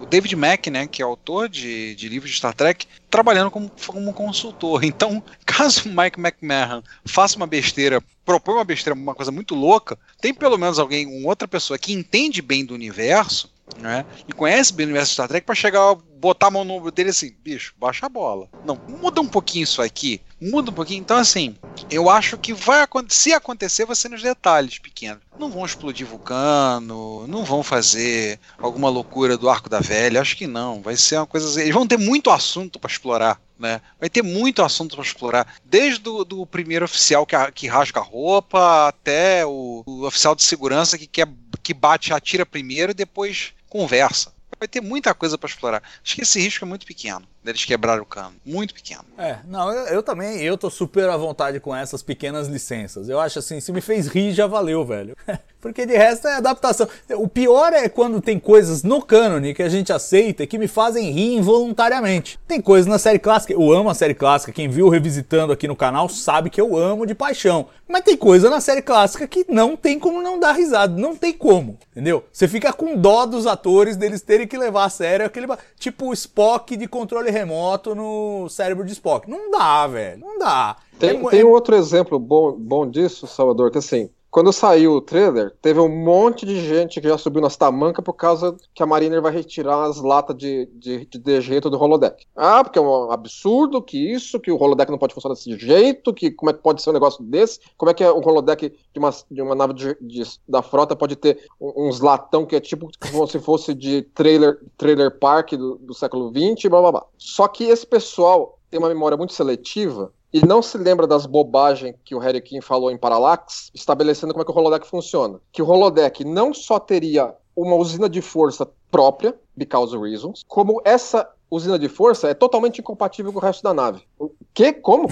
o David Mack, né, que é autor de, de livros de Star Trek, trabalhando como, como consultor. Então, caso o Mike McMahon faça uma besteira, propõe uma besteira, uma coisa muito louca, tem pelo menos alguém, uma outra pessoa que entende bem do universo né? E conhece bem o universo de Star Trek para chegar, botar a mão no ombro dele assim, bicho, baixa a bola. Não, muda um pouquinho isso aqui, muda um pouquinho. Então, assim, eu acho que vai se acontecer, vai ser nos detalhes pequenos. Não vão explodir vulcano, não vão fazer alguma loucura do arco da velha, acho que não. Vai ser uma coisa. Eles vão ter muito assunto para explorar. Né? Vai ter muito assunto para explorar, desde o do primeiro oficial que, que rasga a roupa até o, o oficial de segurança que quer que bate atira primeiro e depois conversa. Vai ter muita coisa para explorar. Acho que esse risco é muito pequeno deles quebrar o cano. Muito pequeno. É, não, eu, eu, também, eu tô super à vontade com essas pequenas licenças. Eu acho assim, se me fez rir, já valeu, velho. Porque de resto é adaptação. O pior é quando tem coisas no cânone que a gente aceita e que me fazem rir involuntariamente. Tem coisas na série clássica, eu amo a série clássica, quem viu revisitando aqui no canal sabe que eu amo de paixão. Mas tem coisa na série clássica que não tem como não dar risada, não tem como, entendeu? Você fica com dó dos atores deles terem que levar a sério aquele tipo Spock de controle remoto no cérebro de Spock. Não dá, velho. Não dá. Tem, é, tem um outro exemplo bom, bom disso, Salvador, que assim, quando saiu o trailer, teve um monte de gente que já subiu nas tamancas por causa que a Mariner vai retirar as latas de, de, de dejeto do holodeck. Ah, porque é um absurdo que isso, que o holodeck não pode funcionar desse jeito, que como é que pode ser um negócio desse, como é que é um holodeck de uma, de uma nave de, de, da frota pode ter uns latão que é tipo como se fosse de trailer, trailer park do, do século XX, blá blá blá. Só que esse pessoal tem uma memória muito seletiva e não se lembra das bobagens que o Harry King falou em Parallax, estabelecendo como é que o holodeck funciona. Que o holodeck não só teria uma usina de força própria, because reasons, como essa usina de força é totalmente incompatível com o resto da nave. O que? Como?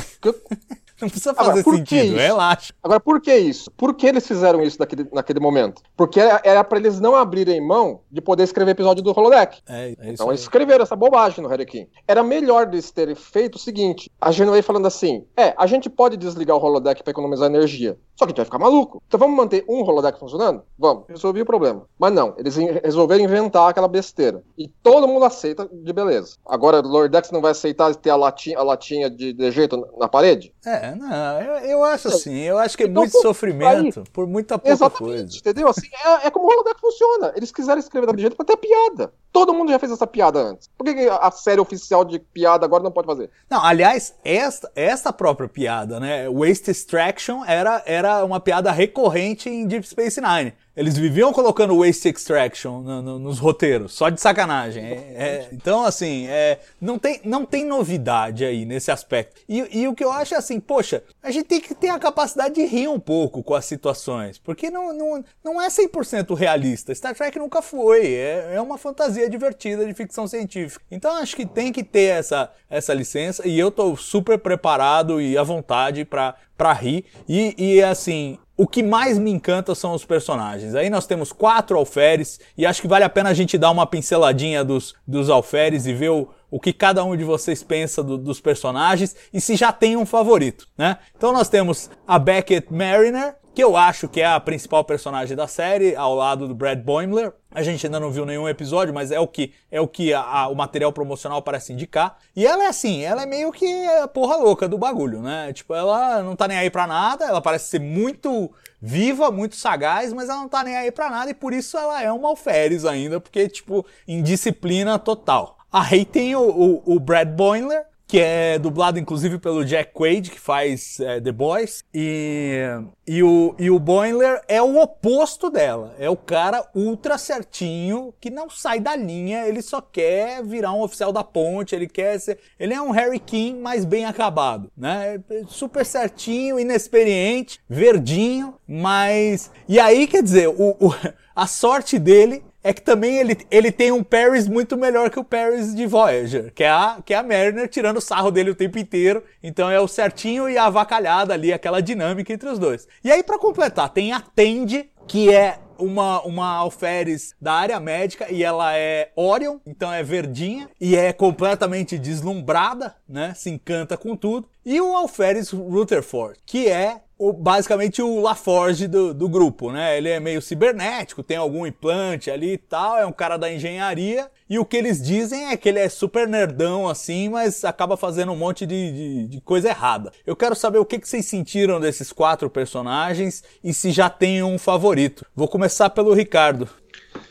Não precisa fazer Agora, sentido, relaxa. Agora, por que isso? Por que eles fizeram isso naquele, naquele momento? Porque era para eles não abrirem mão de poder escrever episódio do Holodeck. É, é então eles escreveram essa bobagem no Harry. Era melhor eles terem feito o seguinte: a Genway falando assim: é, a gente pode desligar o Holodeck para economizar energia. Só que a gente vai ficar maluco. Então vamos manter um holodeck funcionando? Vamos. Resolvi o problema. Mas não, eles resolveram inventar aquela besteira. E todo mundo aceita de beleza. Agora, o Lordex não vai aceitar ter a latinha, a latinha de dejeto na parede? É, não, eu, eu acho assim, eu acho que é então, muito sofrimento aí, por muita pouca exatamente, coisa. Entendeu? Assim, é, é como o holodeck funciona. Eles quiseram escrever daquele jeito pra ter piada. Todo mundo já fez essa piada antes. Por que a série oficial de piada agora não pode fazer? Não, aliás, esta, esta própria piada, né? Waste Extraction era, era uma piada recorrente em Deep Space Nine. Eles viviam colocando waste extraction no, no, nos roteiros, só de sacanagem. É, é, então, assim, é, não, tem, não tem novidade aí nesse aspecto. E, e, o que eu acho é assim, poxa, a gente tem que ter a capacidade de rir um pouco com as situações, porque não, não, não é 100% realista. Star Trek nunca foi, é, é uma fantasia divertida de ficção científica. Então, acho que tem que ter essa, essa licença e eu tô super preparado e à vontade para rir. E, e assim, o que mais me encanta são os personagens. Aí nós temos quatro alferes e acho que vale a pena a gente dar uma pinceladinha dos, dos alferes e ver o, o que cada um de vocês pensa do, dos personagens e se já tem um favorito, né? Então nós temos a Beckett Mariner, que eu acho que é a principal personagem da série, ao lado do Brad Boimler. A gente ainda não viu nenhum episódio, mas é o que é o que a, a, o material promocional parece indicar. E ela é assim, ela é meio que a porra louca do bagulho, né? Tipo, ela não tá nem aí pra nada, ela parece ser muito viva, muito sagaz, mas ela não tá nem aí pra nada e por isso ela é uma alferes ainda, porque, tipo, indisciplina total. Aí tem o, o, o Brad Boimler, que é dublado inclusive pelo Jack Quaid, que faz é, The Boys. E, e, o, e o Boimler é o oposto dela. É o cara ultra certinho, que não sai da linha, ele só quer virar um oficial da ponte, ele quer ser. Ele é um Harry King, mas bem acabado, né? Super certinho, inexperiente, verdinho, mas. E aí, quer dizer, o, o a sorte dele é que também ele, ele tem um Paris muito melhor que o Paris de Voyager, que é a, que é a Mariner tirando sarro dele o tempo inteiro. Então é o certinho e a avacalhada ali, aquela dinâmica entre os dois. E aí, para completar, tem a Tende, que é uma, uma alferes da área médica e ela é Orion, então é verdinha e é completamente deslumbrada, né? Se encanta com tudo. E o alferes Rutherford, que é o, basicamente o LaForge do, do grupo, né? Ele é meio cibernético, tem algum implante ali e tal, é um cara da engenharia. E o que eles dizem é que ele é super nerdão assim, mas acaba fazendo um monte de, de, de coisa errada. Eu quero saber o que, que vocês sentiram desses quatro personagens e se já tem um favorito. Vou começar pelo Ricardo.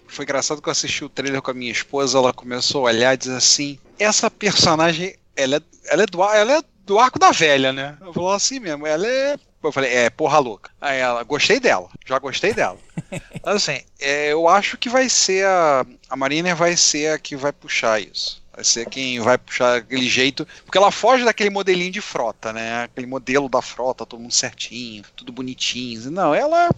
Foi engraçado que eu assisti o trailer com a minha esposa, ela começou a olhar e diz assim: essa personagem, ela é, ela é, do, ela é do arco da velha, né? Eu falou assim mesmo, ela é eu falei, é, porra louca. Aí ela, gostei dela, já gostei dela. assim, é, eu acho que vai ser a. A Marina vai ser a que vai puxar isso. Vai ser quem vai puxar aquele jeito. Porque ela foge daquele modelinho de frota, né? Aquele modelo da frota, todo mundo certinho, tudo bonitinho. Não, ela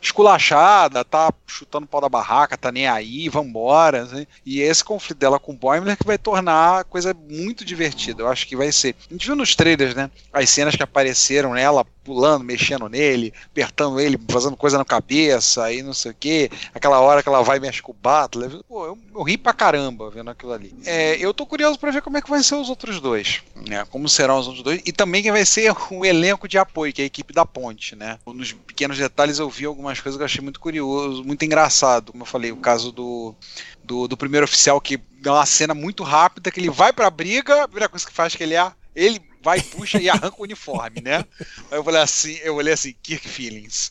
esculachada, tá chutando o pau da barraca, tá nem aí, vambora. Assim. E esse conflito dela com o Boimler que vai tornar a coisa muito divertida. Eu acho que vai ser. A gente viu nos trailers, né? As cenas que apareceram nela pulando, mexendo nele, apertando ele, fazendo coisa na cabeça, aí não sei o que. Aquela hora que ela vai e mexe com o Butler. Pô, eu, eu ri pra caramba vendo aquilo ali. É, eu tô curioso para ver como é que vai ser os outros dois. Né? Como serão os outros dois. E também quem vai ser o elenco de apoio, que é a equipe da ponte, né? Nos pequenos detalhes eu vi algumas coisas que eu achei muito curioso, muito engraçado. Como eu falei, o caso do, do, do primeiro oficial que dá uma cena muito rápida, que ele vai pra briga, a primeira coisa que faz que ele é. Ele vai, puxa e arranca o uniforme, né? Aí eu falei assim, eu olhei assim, Kirk Feelings.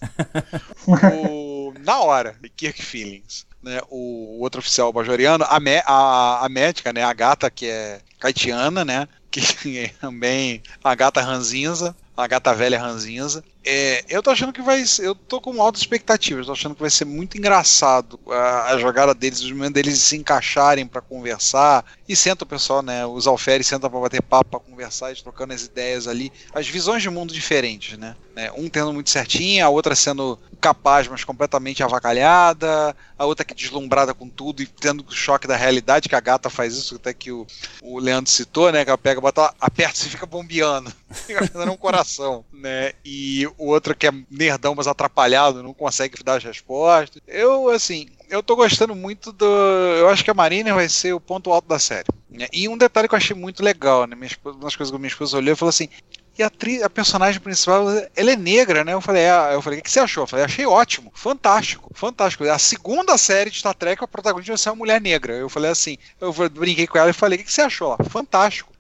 O, na hora, Kirk Feelings. Né, o, outro oficial bajoriano, a, a, a médica, né, a gata que é caetiana, né, que é também a gata ranzinza, a gata velha ranzinza. É, eu tô achando que vai. Eu tô com altas expectativas. Tô achando que vai ser muito engraçado a, a jogada deles, os momentos deles se encaixarem para conversar. E senta o pessoal, né? Os alferes sentam pra bater papo, pra conversar, e trocando as ideias ali. As visões de mundo diferentes, né? né? Um tendo muito certinho, a outra sendo capaz, mas completamente avacalhada. A outra que deslumbrada com tudo e tendo o choque da realidade, que a gata faz isso, até que o, o Leandro citou, né? Que ela pega, bota, aperta e fica bombeando. Fica fazendo um coração, né? E o outro que é nerdão, mas atrapalhado, não consegue dar as respostas. Eu, assim, eu tô gostando muito do. Eu acho que a Marina vai ser o ponto alto da série. Né? E um detalhe que eu achei muito legal, né? Esposa, uma das coisas que minha esposa olhou e falou assim: e a, tri, a personagem principal, ela é negra, né? Eu falei, é, eu falei, o que você achou? Eu falei, achei ótimo, fantástico, fantástico. A segunda série de Star Trek, a protagonista vai ser uma mulher negra. Eu falei assim, eu brinquei com ela e falei, o que você achou? Fantástico.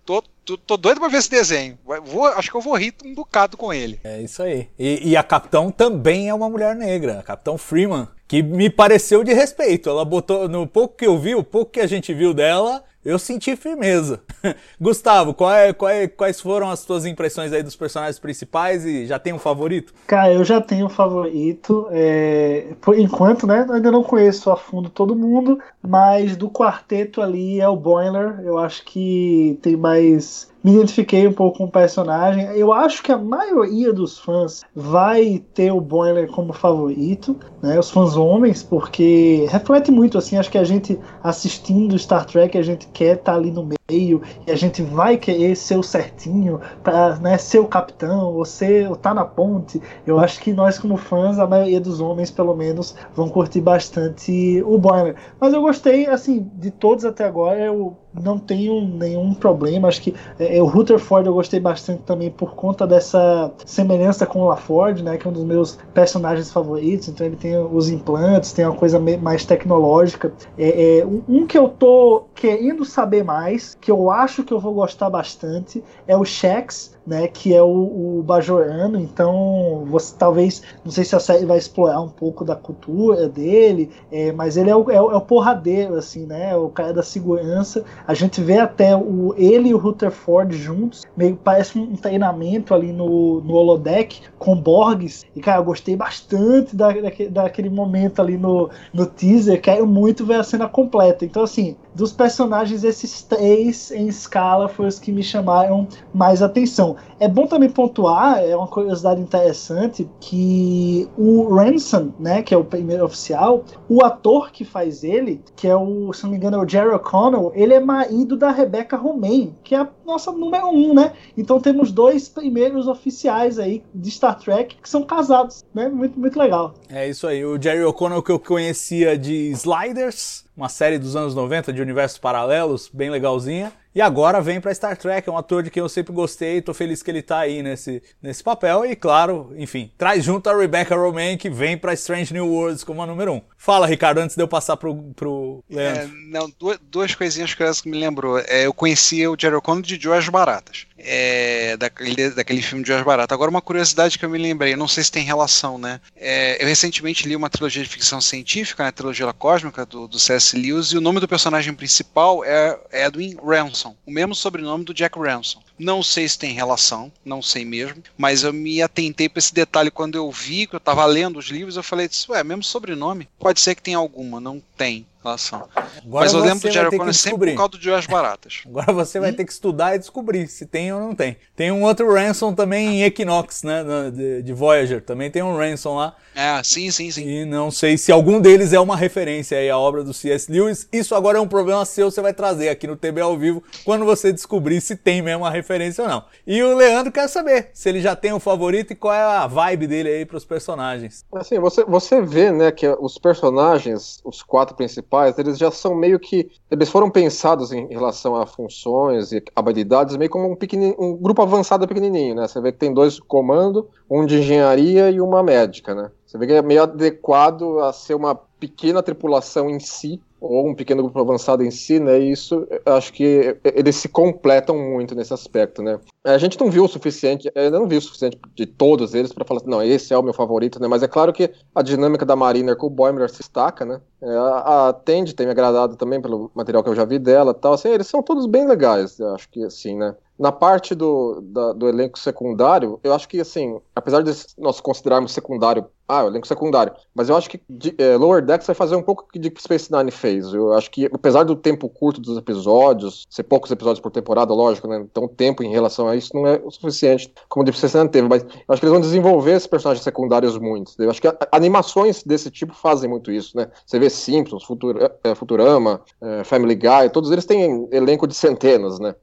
Tô, tô, doido pra ver esse desenho. Vou, acho que eu vou rir um bocado com ele. É isso aí. E, e, a Capitão também é uma mulher negra, a Capitão Freeman. que me pareceu de respeito. Ela botou, no pouco que eu vi, o pouco que a gente viu dela, eu senti firmeza. Gustavo, qual é, qual é, quais foram as tuas impressões aí dos personagens principais e já tem um favorito? Cara, eu já tenho um favorito. É, por enquanto, né? Ainda não conheço a fundo todo mundo, mas do quarteto ali é o Boiler. Eu acho que tem mais me identifiquei um pouco com o personagem. Eu acho que a maioria dos fãs vai ter o Boiler como favorito, né? Os fãs homens, porque reflete muito assim. Acho que a gente assistindo Star Trek, a gente quer estar tá ali no meio e a gente vai querer ser o certinho para né, ser o capitão ou ser ou tá na ponte. Eu acho que nós como fãs, a maioria dos homens pelo menos, vão curtir bastante o Boiler. Mas eu gostei assim de todos até agora. Eu não tenho nenhum problema. Acho que é, o Rutherford eu gostei bastante também por conta dessa semelhança com o LaFord, né, que é um dos meus personagens favoritos. Então ele tem os implantes, tem uma coisa mais tecnológica. É, é, um que eu tô querendo saber mais, que eu acho que eu vou gostar bastante, é o Shax né, que é o, o Bajorano. Então, você talvez, não sei se a série vai explorar um pouco da cultura dele, é, mas ele é o, é, o, é o porradeiro, assim, né, o cara da segurança. A gente vê até o, ele e o Rutherford juntos, meio parece um treinamento ali no, no holodeck com Borgs. E, cara, eu gostei bastante da, daquele, daquele momento ali no, no teaser. Quero muito ver a cena completa. Então, assim, dos personagens, esses três em escala foram os que me chamaram mais atenção. É bom também pontuar, é uma curiosidade interessante, que o Ransom, né, que é o primeiro oficial, o ator que faz ele, que é o, se não me engano, é o Jerry O'Connell, ele é marido da Rebecca Romaine, que é a nossa número um, né? Então temos dois primeiros oficiais aí de Star Trek que são casados, né? Muito, muito legal. É isso aí, o Jerry O'Connell que eu conhecia de Sliders, uma série dos anos 90 de universos paralelos, bem legalzinha. E agora vem para Star Trek, é um ator de quem eu sempre gostei, tô feliz que ele tá aí nesse, nesse papel. E claro, enfim, traz junto a Rebecca Romaine, que vem para Strange New Worlds como a número um. Fala, Ricardo, antes de eu passar pro, pro Leandro. É, não, duas, duas coisinhas que me lembrou. É, eu conhecia o Jerry O'Connor de Joas Baratas é, daquele, daquele filme de Jorge Barato. Agora, uma curiosidade que eu me lembrei, não sei se tem relação, né? É, eu recentemente li uma trilogia de ficção científica, né, a trilogia cósmica do, do C.S. Lewis, e o nome do personagem principal é Edwin Ransom, o mesmo sobrenome do Jack Ransom. Não sei se tem relação, não sei mesmo, mas eu me atentei para esse detalhe quando eu vi, que eu estava lendo os livros, eu falei, ué, mesmo sobrenome? Pode ser que tenha alguma, não tem relação. Agora Mas eu lembro do Jerry sempre por causa do Joias Baratas. Agora você vai hum? ter que estudar e descobrir se tem ou não tem. Tem um outro Ransom também em Equinox, né? De, de Voyager. Também tem um Ransom lá. É, sim, sim, sim. E não sei se algum deles é uma referência aí à obra do C.S. Lewis. Isso agora é um problema seu, você vai trazer aqui no TB ao vivo quando você descobrir se tem mesmo uma referência ou não. E o Leandro quer saber se ele já tem um favorito e qual é a vibe dele aí para os personagens. Assim, você, você vê, né, que os personagens, os quatro principais principais, eles já são meio que. Eles foram pensados em relação a funções e habilidades, meio como um, um grupo avançado pequenininho, né? Você vê que tem dois comando, um de engenharia e uma médica, né? Você vê que é meio adequado a ser uma pequena tripulação em si, ou um pequeno grupo avançado em si, né? E isso acho que eles se completam muito nesse aspecto, né? A gente não viu o suficiente, ainda não viu o suficiente de todos eles para falar assim, não, esse é o meu favorito, né? Mas é claro que a dinâmica da Mariner com o Boimler se destaca, né? É, a, a Tende tem me agradado também pelo material que eu já vi dela, tal. Assim, eles são todos bem legais, acho que assim, né? Na parte do, da, do elenco secundário, eu acho que, assim, apesar de nós considerarmos secundário, ah, o elenco secundário, mas eu acho que de, é, Lower Decks vai fazer um pouco de que Space Nine fez. Eu acho que, apesar do tempo curto dos episódios, ser poucos episódios por temporada, lógico, né? Então, tempo em relação a isso não é o suficiente, como o Deep Space Nine teve, mas eu acho que eles vão desenvolver esses personagens secundários muito. Eu acho que a, animações desse tipo fazem muito isso, né? Você vê Simpsons, Futura, é, Futurama, é, Family Guy, todos eles têm elenco de centenas, né?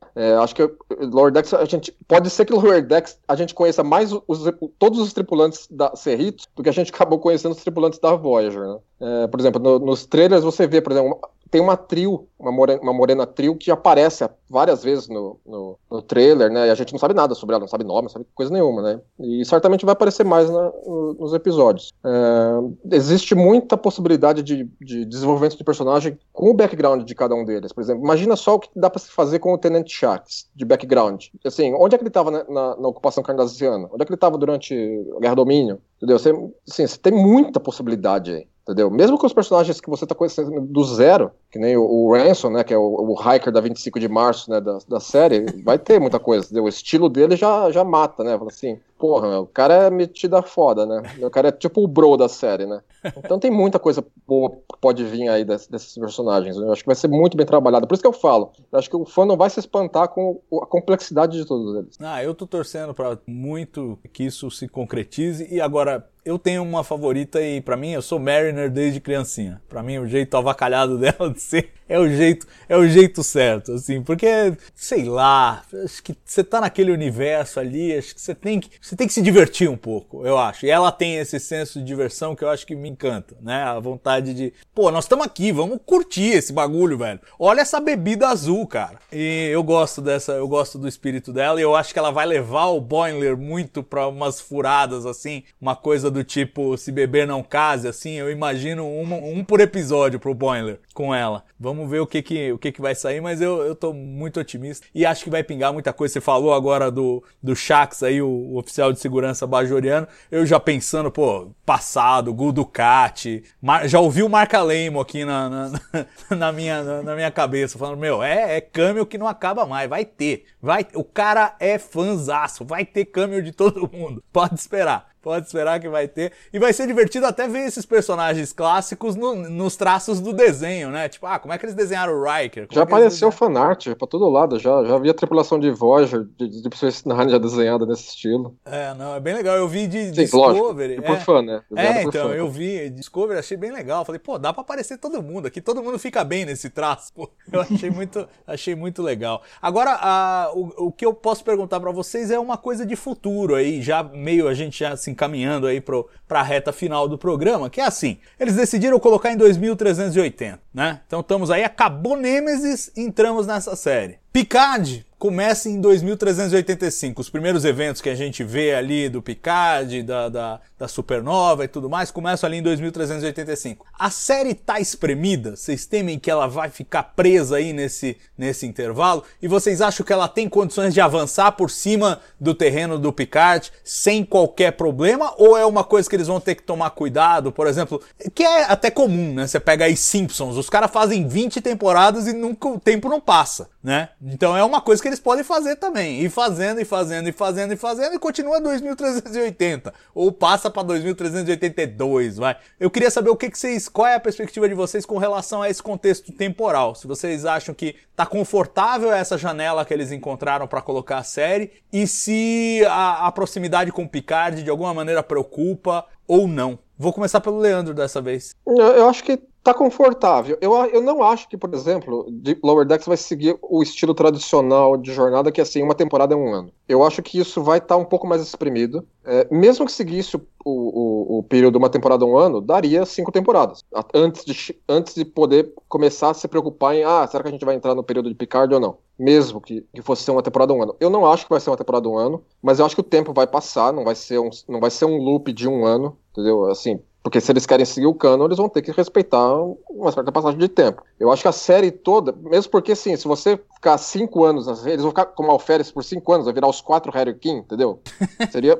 Acho que Lower Decks, a gente pode ser que Lower Decks a gente conheça mais os, todos os tripulantes da Cerritos do que a gente acabou conhecendo os tripulantes da Voyager, né? É, por exemplo, no, nos trailers você vê, por exemplo, tem uma trio, uma morena, uma morena trio que aparece várias vezes no, no, no, trailer, né? E a gente não sabe nada sobre ela, não sabe nome, não sabe coisa nenhuma, né? E certamente vai aparecer mais na, nos episódios. É, existe muita possibilidade de, de, desenvolvimento de personagem com o background de cada um deles. Por exemplo, imagina só o que dá para se fazer com o Tenant Shax, de background. Assim, onde é que ele estava na, na, ocupação cardassiana? Onde é que ele estava durante a Guerra Domínio? Entendeu? Você, assim, você tem muita possibilidade aí. Entendeu? Mesmo com os personagens que você tá conhecendo do zero, que nem o, o Ransom, né, que é o, o hiker da 25 de março, né, da, da série, vai ter muita coisa, entendeu? O estilo dele já, já mata, né? Assim, porra, o cara é metido a foda, né? O cara é tipo o bro da série, né? Então tem muita coisa boa que pode vir aí desses, desses personagens. Eu acho que vai ser muito bem trabalhado. Por isso que eu falo, eu acho que o fã não vai se espantar com a complexidade de todos eles. Ah, eu tô torcendo para muito que isso se concretize e agora eu tenho uma favorita e para mim eu sou Mariner desde criancinha. Para mim o jeito avacalhado dela de ser é o jeito é o jeito certo, assim, porque sei lá, acho que você tá naquele universo ali, acho que você tem que você tem que se divertir um pouco, eu acho. E ela tem esse senso de diversão que eu acho que me encanta, né? A vontade de, pô, nós estamos aqui, vamos curtir esse bagulho, velho. Olha essa bebida azul, cara. E eu gosto dessa, eu gosto do espírito dela e eu acho que ela vai levar o Boimler muito para umas furadas assim, uma coisa do tipo se beber não case, assim. Eu imagino um, um por episódio pro Boimler com ela. Vamos ver o que que, o que, que vai sair, mas eu, eu tô muito otimista e acho que vai pingar muita coisa. Você falou agora do, do Shax aí, o, o oficial de segurança bajoriano. Eu já pensando, pô, passado, Gul Ducati, Mar, já ouvi o Marca Lemo aqui na, na, na minha, na, na, minha cabeça, falando, meu, é, é câmbio que não acaba mais, vai ter. Vai, o cara é fanzaço, vai ter câmbio de todo mundo. Pode esperar. Pode esperar que vai ter. E vai ser divertido até ver esses personagens clássicos no, nos traços do desenho, né? Tipo, ah, como é que eles desenharam o Riker? Como já é apareceu fanart pra todo lado, já, já vi a tripulação de Voyager, de, de Nine já desenhada nesse estilo. É, não, é bem legal. Eu vi de Sim, Discovery. Lógico, por é. fã, né? é, então, fã. eu vi Discovery, achei bem legal. Falei, pô, dá pra aparecer todo mundo aqui, todo mundo fica bem nesse traço. Pô, eu achei muito, achei muito legal. Agora, a, o, o que eu posso perguntar para vocês é uma coisa de futuro aí, já meio a gente já se encaminhando aí pro para a reta final do programa, que é assim: eles decidiram colocar em 2380, né? Então estamos aí, acabou Nemesis, entramos nessa série. Picard começa em 2385. Os primeiros eventos que a gente vê ali do Picard, da, da, da Supernova e tudo mais, começam ali em 2385. A série tá espremida? Vocês temem que ela vai ficar presa aí nesse, nesse intervalo? E vocês acham que ela tem condições de avançar por cima do terreno do Picard sem qualquer problema? Ou é uma coisa que eles vão ter que tomar cuidado? Por exemplo, que é até comum, né? Você pega aí Simpsons, os caras fazem 20 temporadas e nunca o tempo não passa, né? Então é uma coisa que eles podem fazer também. Ir fazendo e fazendo e fazendo e fazendo e continua 2380. Ou passa para 2382, vai. Eu queria saber o que, que vocês. Qual é a perspectiva de vocês com relação a esse contexto temporal? Se vocês acham que tá confortável essa janela que eles encontraram para colocar a série e se a, a proximidade com o Picard de alguma maneira preocupa ou não. Vou começar pelo Leandro dessa vez. Eu acho que tá confortável. Eu, eu não acho que, por exemplo, de Lower Decks vai seguir o estilo tradicional de jornada, que é assim, uma temporada é um ano. Eu acho que isso vai estar tá um pouco mais exprimido. É, mesmo que seguisse o, o, o, período de uma temporada um ano, daria cinco temporadas. Antes de, antes de poder começar a se preocupar em, ah, será que a gente vai entrar no período de Picard ou não? Mesmo que, que fosse ser uma temporada um ano. Eu não acho que vai ser uma temporada um ano, mas eu acho que o tempo vai passar, não vai ser um, não vai ser um loop de um ano, entendeu? Assim, porque se eles querem seguir o cano, eles vão ter que respeitar uma certa passagem de tempo. Eu acho que a série toda, mesmo porque assim, se você ficar cinco anos, eles vão ficar como alferes por cinco anos, vai virar os quatro Harry King, entendeu? Seria.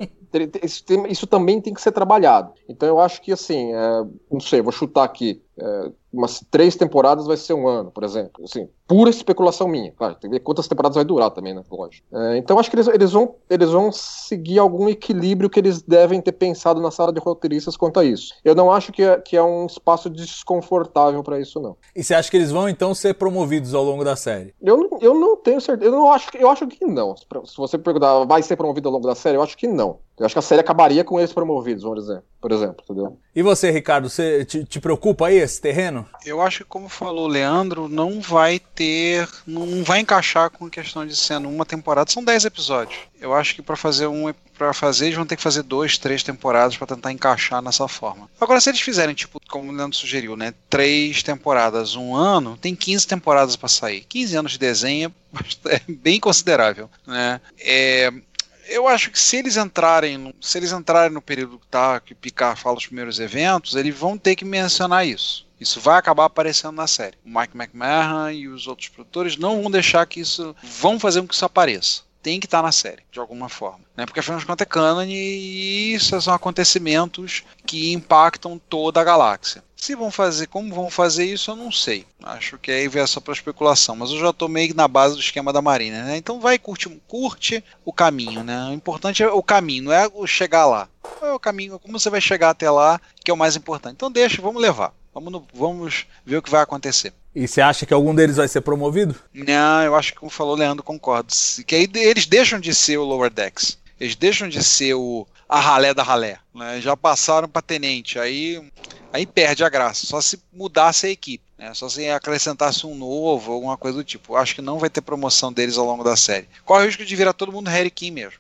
isso, isso, também tem que ser trabalhado. Então eu acho que assim, é, não sei, vou chutar aqui. É, umas três temporadas vai ser um ano, por exemplo. Assim, pura especulação minha. Claro, tem que ver quantas temporadas vai durar também, né? Lógico. É, então acho que eles, eles, vão, eles vão seguir algum equilíbrio que eles devem ter pensado na sala de roteiristas quanto a isso. Eu não acho que é, que é um espaço desconfortável para isso, não. E você acha que eles vão então ser promovidos ao longo da série? Eu, eu não tenho certeza. Eu não acho, eu acho que não. Se você perguntar, vai ser promovido ao longo da série, eu acho que não. Eu acho que a série acabaria com eles promovidos, vamos dizer, por exemplo, entendeu? E você, Ricardo, você te, te preocupa aí esse terreno? Eu acho que, como falou o Leandro, não vai ter. não vai encaixar com a questão de sendo uma temporada. São 10 episódios. Eu acho que para fazer um. para fazer, eles vão ter que fazer dois, três temporadas para tentar encaixar nessa forma. Agora, se eles fizerem, tipo, como o Leandro sugeriu, né? Três temporadas, um ano, tem 15 temporadas para sair. 15 anos de desenho é bem considerável. Né? É, eu acho que se eles entrarem, se eles entrarem no período que tá, que Picard fala os primeiros eventos, eles vão ter que mencionar isso. Isso vai acabar aparecendo na série. O Mike McMahon e os outros produtores não vão deixar que isso. vão fazer com que isso apareça. Tem que estar na série, de alguma forma. Né? Porque afinal de contas é canon e isso são acontecimentos que impactam toda a galáxia. Se vão fazer, como vão fazer isso, eu não sei. Acho que aí vai só para especulação. Mas eu já estou meio na base do esquema da Marina, né? Então vai curte, curte o caminho, né? O importante é o caminho, não é o chegar lá. É o caminho, como você vai chegar até lá, que é o mais importante. Então deixa, vamos levar. Vamos, no, vamos ver o que vai acontecer. E você acha que algum deles vai ser promovido? Não, eu acho que como falou o Leandro, concordo. Que aí eles deixam de ser o Lower Decks. Eles deixam de ser o a ralé da ralé. Né? Já passaram para tenente. Aí, aí perde a graça. Só se mudasse a equipe. Né? Só se acrescentasse um novo, alguma coisa do tipo. Acho que não vai ter promoção deles ao longo da série. Corre o risco de virar todo mundo Harry King mesmo.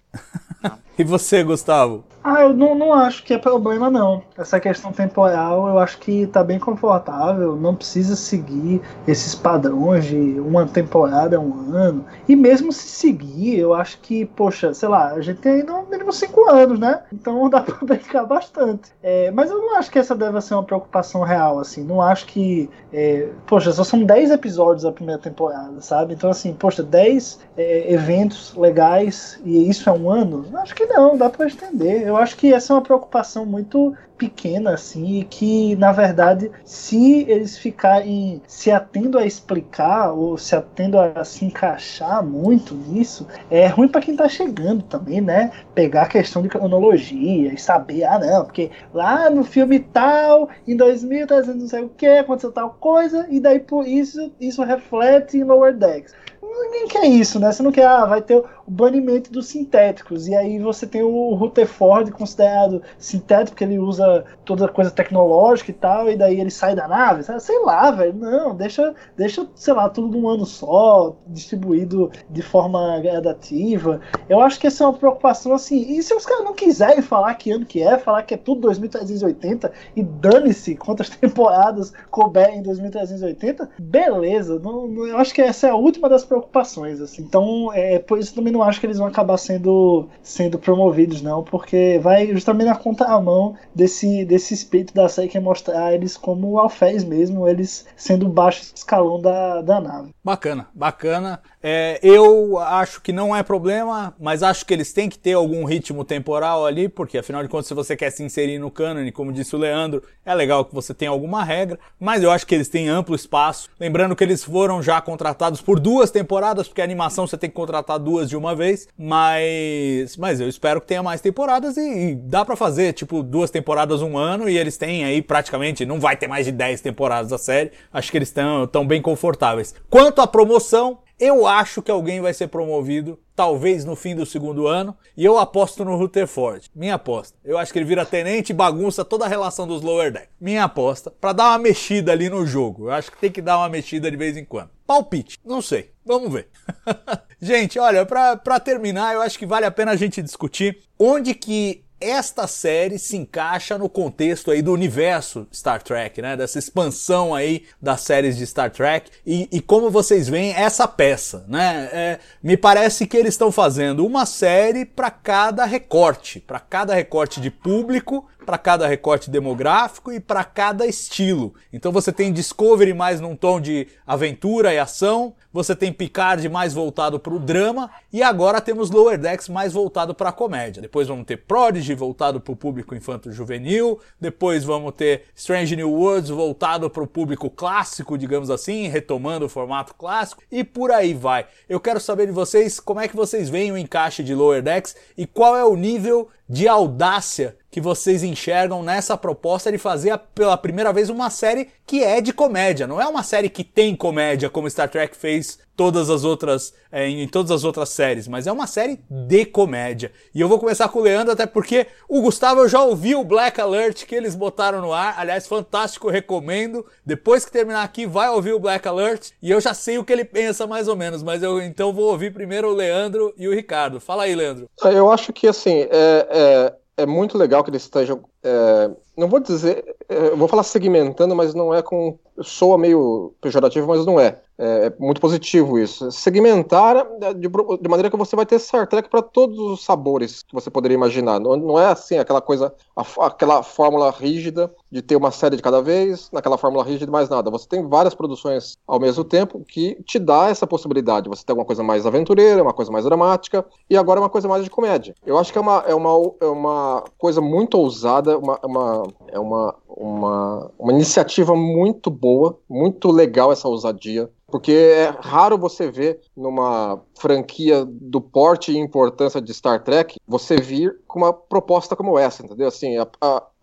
e você, Gustavo? Ah, eu não, não acho que é problema, não. Essa questão temporal eu acho que tá bem confortável, não precisa seguir esses padrões de uma temporada, um ano. E mesmo se seguir, eu acho que, poxa, sei lá, a gente tem ainda no mínimo cinco anos, né? Então dá pra brincar bastante. É, mas eu não acho que essa deve ser uma preocupação real, assim. Não acho que. É, poxa, só são 10 episódios da primeira temporada, sabe? Então, assim, poxa, 10 é, eventos legais e isso é um ano? Acho que não, dá pra estender. Eu acho que essa é uma preocupação muito pequena, assim, e que, na verdade, se eles ficarem se atendo a explicar ou se atendo a se encaixar muito nisso, é ruim para quem tá chegando também, né? Pegar a questão de cronologia e saber, ah, não, porque lá no filme tal, em 2300 não sei o que, aconteceu tal coisa, e daí por isso isso reflete em Lower Decks ninguém quer isso, né? Você não quer, ah, vai ter o banimento dos sintéticos. E aí você tem o Rutherford considerado sintético, porque ele usa toda coisa tecnológica e tal, e daí ele sai da nave. Sei lá, velho. Não, deixa, deixa, sei lá, tudo num ano só, distribuído de forma gradativa. Eu acho que essa é uma preocupação assim. E se os caras não quiserem falar que ano que é, falar que é tudo 2380 e dane-se quantas temporadas couber em 2380, beleza. Não, não, eu acho que essa é a última das preocupações. Assim. Então, é, por isso também não acho que eles vão acabar sendo, sendo promovidos, não, porque vai justamente na contramão desse, desse espírito da série que é mostrar eles como alfés mesmo, eles sendo baixo escalão da, da nave. Bacana, bacana. É, eu acho que não é problema, mas acho que eles têm que ter algum ritmo temporal ali, porque afinal de contas, se você quer se inserir no cânone, como disse o Leandro, é legal que você tenha alguma regra, mas eu acho que eles têm amplo espaço. Lembrando que eles foram já contratados por duas temporadas, porque a animação você tem que contratar duas de uma vez, mas, mas eu espero que tenha mais temporadas e, e dá para fazer, tipo, duas temporadas um ano e eles têm aí praticamente, não vai ter mais de 10 temporadas da série, acho que eles estão bem confortáveis. Quanto à promoção, eu acho que alguém vai ser promovido, talvez no fim do segundo ano, e eu aposto no Rutherford. Minha aposta. Eu acho que ele vira tenente e bagunça toda a relação dos lower deck. Minha aposta, para dar uma mexida ali no jogo. Eu acho que tem que dar uma mexida de vez em quando. Palpite, não sei. Vamos ver. gente, olha, para terminar, eu acho que vale a pena a gente discutir onde que esta série se encaixa no contexto aí do universo Star Trek, né? Dessa expansão aí das séries de Star Trek e, e como vocês veem essa peça, né? É, me parece que eles estão fazendo uma série para cada recorte, para cada recorte de público para cada recorte demográfico e para cada estilo. Então você tem Discovery mais num tom de aventura e ação, você tem Picard mais voltado para o drama e agora temos Lower Decks mais voltado para a comédia. Depois vamos ter Prodigy voltado para o público infanto-juvenil, depois vamos ter Strange New Worlds voltado para o público clássico, digamos assim, retomando o formato clássico e por aí vai. Eu quero saber de vocês como é que vocês veem o encaixe de Lower Decks e qual é o nível de audácia que vocês enxergam nessa proposta de fazer pela primeira vez uma série que é de comédia. Não é uma série que tem comédia como Star Trek fez todas as outras é, em todas as outras séries, mas é uma série de comédia. E eu vou começar com o Leandro até porque o Gustavo já ouvi o Black Alert que eles botaram no ar. Aliás, fantástico, recomendo. Depois que terminar aqui, vai ouvir o Black Alert e eu já sei o que ele pensa mais ou menos, mas eu então vou ouvir primeiro o Leandro e o Ricardo. Fala aí, Leandro. Eu acho que assim é, é é muito legal que eles estejam é, não vou dizer, é, vou falar segmentando, mas não é com. Soa meio pejorativo, mas não é. É, é muito positivo isso. Segmentar é, de, de, maneira que você vai ter Star Trek para todos os sabores que você poderia imaginar. Não, não é assim aquela coisa, a, aquela fórmula rígida de ter uma série de cada vez, naquela fórmula rígida mais nada. Você tem várias produções ao mesmo tempo que te dá essa possibilidade. Você tem uma coisa mais aventureira, uma coisa mais dramática e agora uma coisa mais de comédia. Eu acho que é uma, é uma, é uma coisa muito ousada, uma, uma, é uma, uma, uma iniciativa muito boa, muito legal essa ousadia porque é raro você ver numa franquia do porte e importância de Star Trek você vir com uma proposta como essa, entendeu? Assim, a,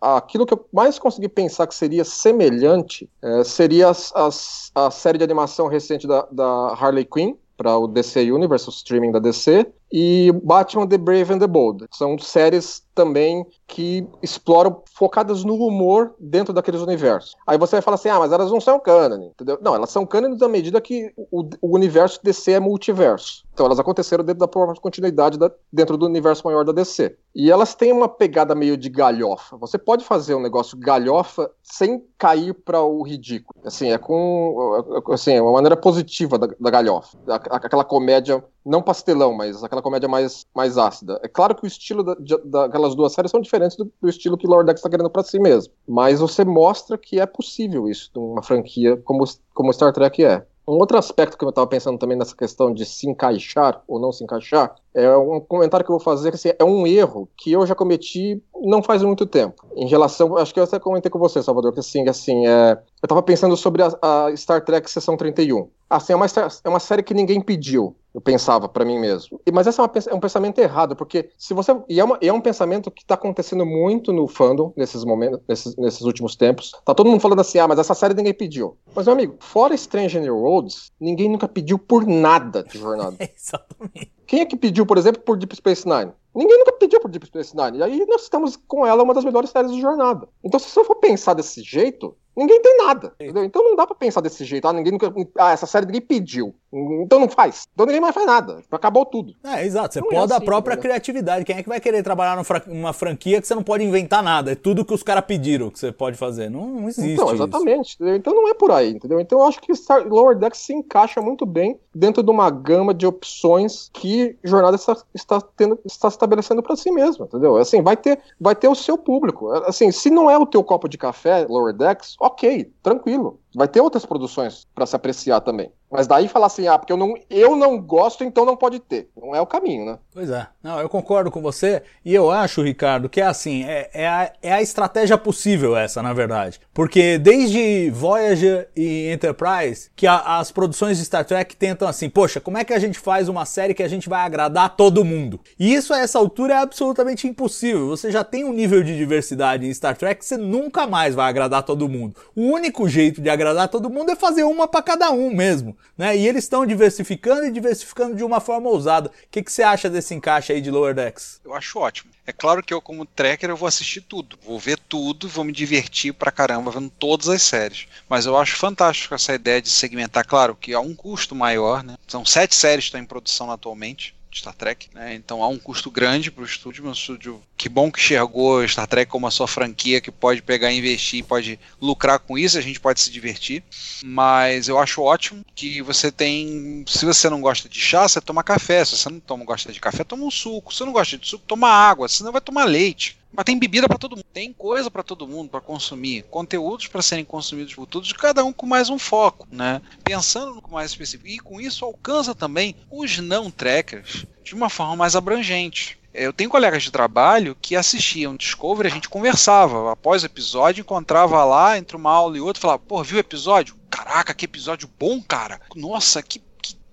a, aquilo que eu mais consegui pensar que seria semelhante é, seria as, as, a série de animação recente da, da Harley Quinn, para o DC Universe, o streaming da DC, e Batman The Brave and the Bold. São séries também que exploram focadas no humor dentro daqueles universos. Aí você vai falar assim: "Ah, mas elas não são canon", entendeu? Não, elas são canon na medida que o, o universo DC é multiverso. Então elas aconteceram dentro da própria continuidade da, dentro do universo maior da DC. E elas têm uma pegada meio de galhofa. Você pode fazer um negócio galhofa sem cair para o ridículo. Assim, é com assim, é uma maneira positiva da, da galhofa. Aquela comédia não pastelão, mas aquela comédia mais, mais ácida. É claro que o estilo da, daquelas duas séries são diferentes do, do estilo que Lord X está querendo para si mesmo, mas você mostra que é possível isso numa franquia como, como Star Trek é. Um outro aspecto que eu estava pensando também nessa questão de se encaixar ou não se encaixar é um comentário que eu vou fazer que assim, é um erro que eu já cometi não faz muito tempo. Em relação, acho que eu até comentei com você, Salvador, que assim, assim é, eu estava pensando sobre a, a, Star Trek Sessão 31. Assim, é uma, é uma série que ninguém pediu eu pensava para mim mesmo. Mas esse é, uma, é, um pensamento errado, porque se você. E é, uma, e é um pensamento que tá acontecendo muito no fandom nesses momentos, nesses, nesses últimos tempos. Tá todo mundo falando assim, ah, mas essa série ninguém pediu. Mas, meu amigo, fora Stranger New Worlds, ninguém nunca pediu por nada de jornada. Exatamente. Quem é que pediu, por exemplo, por Deep Space Nine? Ninguém nunca pediu por Deep Space Nine. E aí nós estamos com ela uma das melhores séries de jornada. Então, se você for pensar desse jeito, ninguém tem nada. Entendeu? Então não dá para pensar desse jeito. Ah, ninguém nunca. Ah, essa série ninguém pediu. Então não faz. Então ninguém mais faz nada. Acabou tudo. É, exato. Você não pode é assim, a própria né? criatividade. Quem é que vai querer trabalhar numa franquia que você não pode inventar nada? É tudo que os caras pediram que você pode fazer. Não, não existe. Então, exatamente. Então não é por aí, entendeu? Então eu acho que Star Lower Decks se encaixa muito bem dentro de uma gama de opções que Jornada está, está, tendo, está estabelecendo para si mesma, entendeu? Assim, vai ter, vai ter o seu público. Assim, se não é o teu copo de café, Lower Decks, ok, tranquilo. Vai ter outras produções para se apreciar também. Mas daí falar assim, ah, porque eu não, eu não gosto, então não pode ter. Não é o caminho, né? Pois é. Não, eu concordo com você. E eu acho, Ricardo, que é assim, é, é, a, é a estratégia possível essa, na verdade. Porque desde Voyager e Enterprise, que a, as produções de Star Trek tentam assim, poxa, como é que a gente faz uma série que a gente vai agradar todo mundo? E isso a essa altura é absolutamente impossível. Você já tem um nível de diversidade em Star Trek que você nunca mais vai agradar todo mundo. O único jeito de agradar todo mundo é fazer uma para cada um mesmo. Né? E eles estão diversificando e diversificando de uma forma ousada. O que, que você acha desse encaixe aí de Lower Decks? Eu acho ótimo. É claro que eu, como tracker, eu vou assistir tudo. Vou ver tudo, vou me divertir pra caramba vendo todas as séries. Mas eu acho fantástico essa ideia de segmentar. Claro que há um custo maior, né? São sete séries que estão em produção atualmente. Star Trek, né? Então há um custo grande para o estúdio, um estúdio que bom que enxergou Star Trek como a sua franquia que pode pegar e investir, pode lucrar com isso, a gente pode se divertir. Mas eu acho ótimo que você tem, se você não gosta de chá, você toma café, se você não toma, gosta de café, toma um suco, se você não gosta de suco, toma água, senão vai tomar leite. Mas tem bebida para todo mundo, tem coisa para todo mundo para consumir, conteúdos para serem consumidos por todos, cada um com mais um foco, né? Pensando no mais específico. E com isso alcança também os não trackers de uma forma mais abrangente. Eu tenho colegas de trabalho que assistiam Discovery, a gente conversava. Após o episódio, encontrava lá entre uma aula e outra, falava: pô, viu o episódio? Caraca, que episódio bom, cara! Nossa, que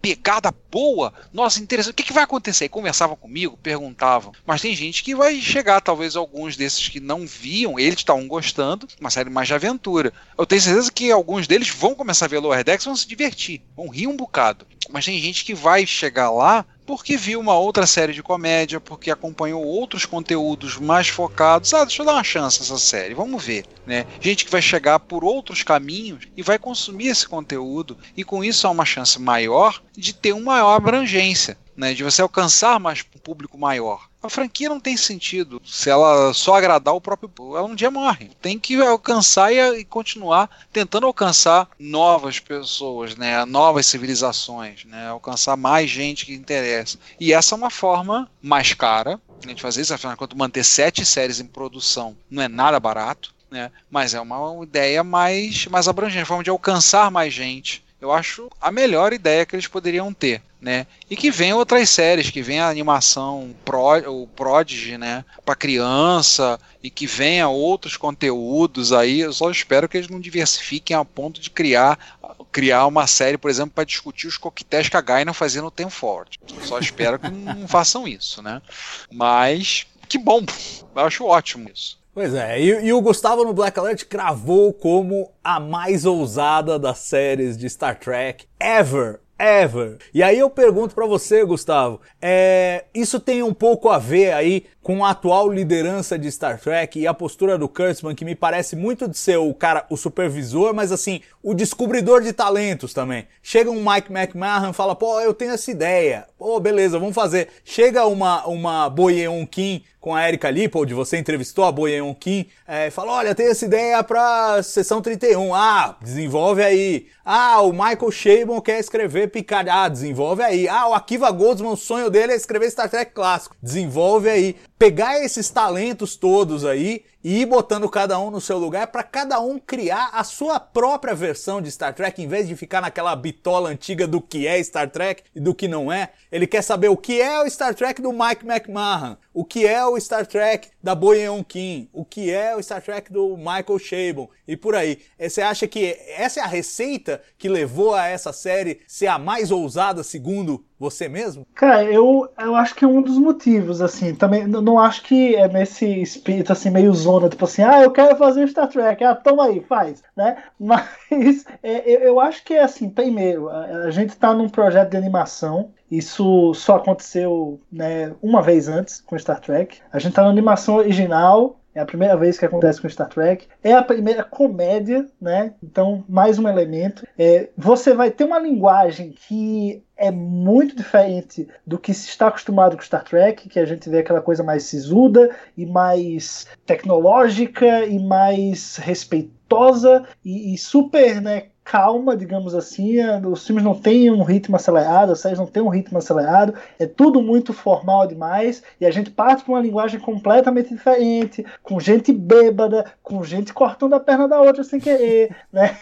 pegada boa. Nossa, interessante. O que, que vai acontecer? E conversavam comigo, perguntavam. Mas tem gente que vai chegar, talvez alguns desses que não viam, eles estavam gostando, uma série mais de aventura. Eu tenho certeza que alguns deles vão começar a ver Lower Decks e vão se divertir, vão rir um bocado. Mas tem gente que vai chegar lá porque viu uma outra série de comédia, porque acompanhou outros conteúdos mais focados. Ah, deixa eu dar uma chance essa série, vamos ver. Né? Gente que vai chegar por outros caminhos e vai consumir esse conteúdo, e com isso há uma chance maior de ter uma maior abrangência. Né, de você alcançar mais um público maior. A franquia não tem sentido se ela só agradar o próprio. Ela um dia morre. Tem que alcançar e, e continuar tentando alcançar novas pessoas, né? Novas civilizações, né? Alcançar mais gente que interessa. E essa é uma forma mais cara a gente fazer isso, afinal de contas, manter sete séries em produção não é nada barato, né? Mas é uma ideia mais, mais abrangente, forma de alcançar mais gente eu acho a melhor ideia que eles poderiam ter. Né? E que vem outras séries, que vem a animação Pro, o Prodigy, né, para criança e que venha outros conteúdos aí. Eu só espero que eles não diversifiquem a ponto de criar criar uma série, por exemplo, para discutir os coquetéis que a Gaina fazia no Tem Forward. Eu só espero que não façam isso, né? Mas que bom, eu acho ótimo isso. Pois é, e, e, o Gustavo no Black Alert cravou como a mais ousada das séries de Star Trek ever ever. E aí eu pergunto para você, Gustavo, é, isso tem um pouco a ver aí com a atual liderança de Star Trek e a postura do Kurtzman, que me parece muito de ser o cara, o supervisor, mas assim, o descobridor de talentos também. Chega um Mike McMahon, fala, pô, eu tenho essa ideia, pô, beleza, vamos fazer. Chega uma, uma Boyeon Kim com a Erika Lippold, você entrevistou a Boyeon Kim, é, fala, olha, tem essa ideia pra sessão 31, ah, desenvolve aí. Ah, o Michael Chabon quer escrever Picard, ah, desenvolve aí. Ah, o Akiva Goldsman, o sonho dele é escrever Star Trek clássico, desenvolve aí pegar esses talentos todos aí e ir botando cada um no seu lugar para cada um criar a sua própria versão de Star Trek, em vez de ficar naquela bitola antiga do que é Star Trek e do que não é. Ele quer saber o que é o Star Trek do Mike McMahon, o que é o Star Trek da Boyeon Kim, o que é o Star Trek do Michael Chabon e por aí. Você acha que essa é a receita que levou a essa série ser a mais ousada segundo você mesmo? Cara, eu, eu acho que é um dos motivos, assim, também não acho que é nesse espírito, assim, meio zona, tipo assim, ah, eu quero fazer um Star Trek, ah, toma aí, faz, né? Mas é, eu, eu, acho que é assim, primeiro, a, a gente tá num projeto de animação, isso só aconteceu né, uma vez antes com Star Trek. A gente tá na animação original, é a primeira vez que acontece com Star Trek. É a primeira comédia, né? Então, mais um elemento. É, você vai ter uma linguagem que é muito diferente do que se está acostumado com Star Trek, que a gente vê aquela coisa mais sisuda e mais tecnológica e mais respeitosa e, e super, né, calma, digamos assim. É, os filmes não têm um ritmo acelerado, as séries não têm um ritmo acelerado, é tudo muito formal demais, e a gente parte para uma linguagem completamente diferente, com gente bêbada, com gente cortando a perna da outra sem querer, né?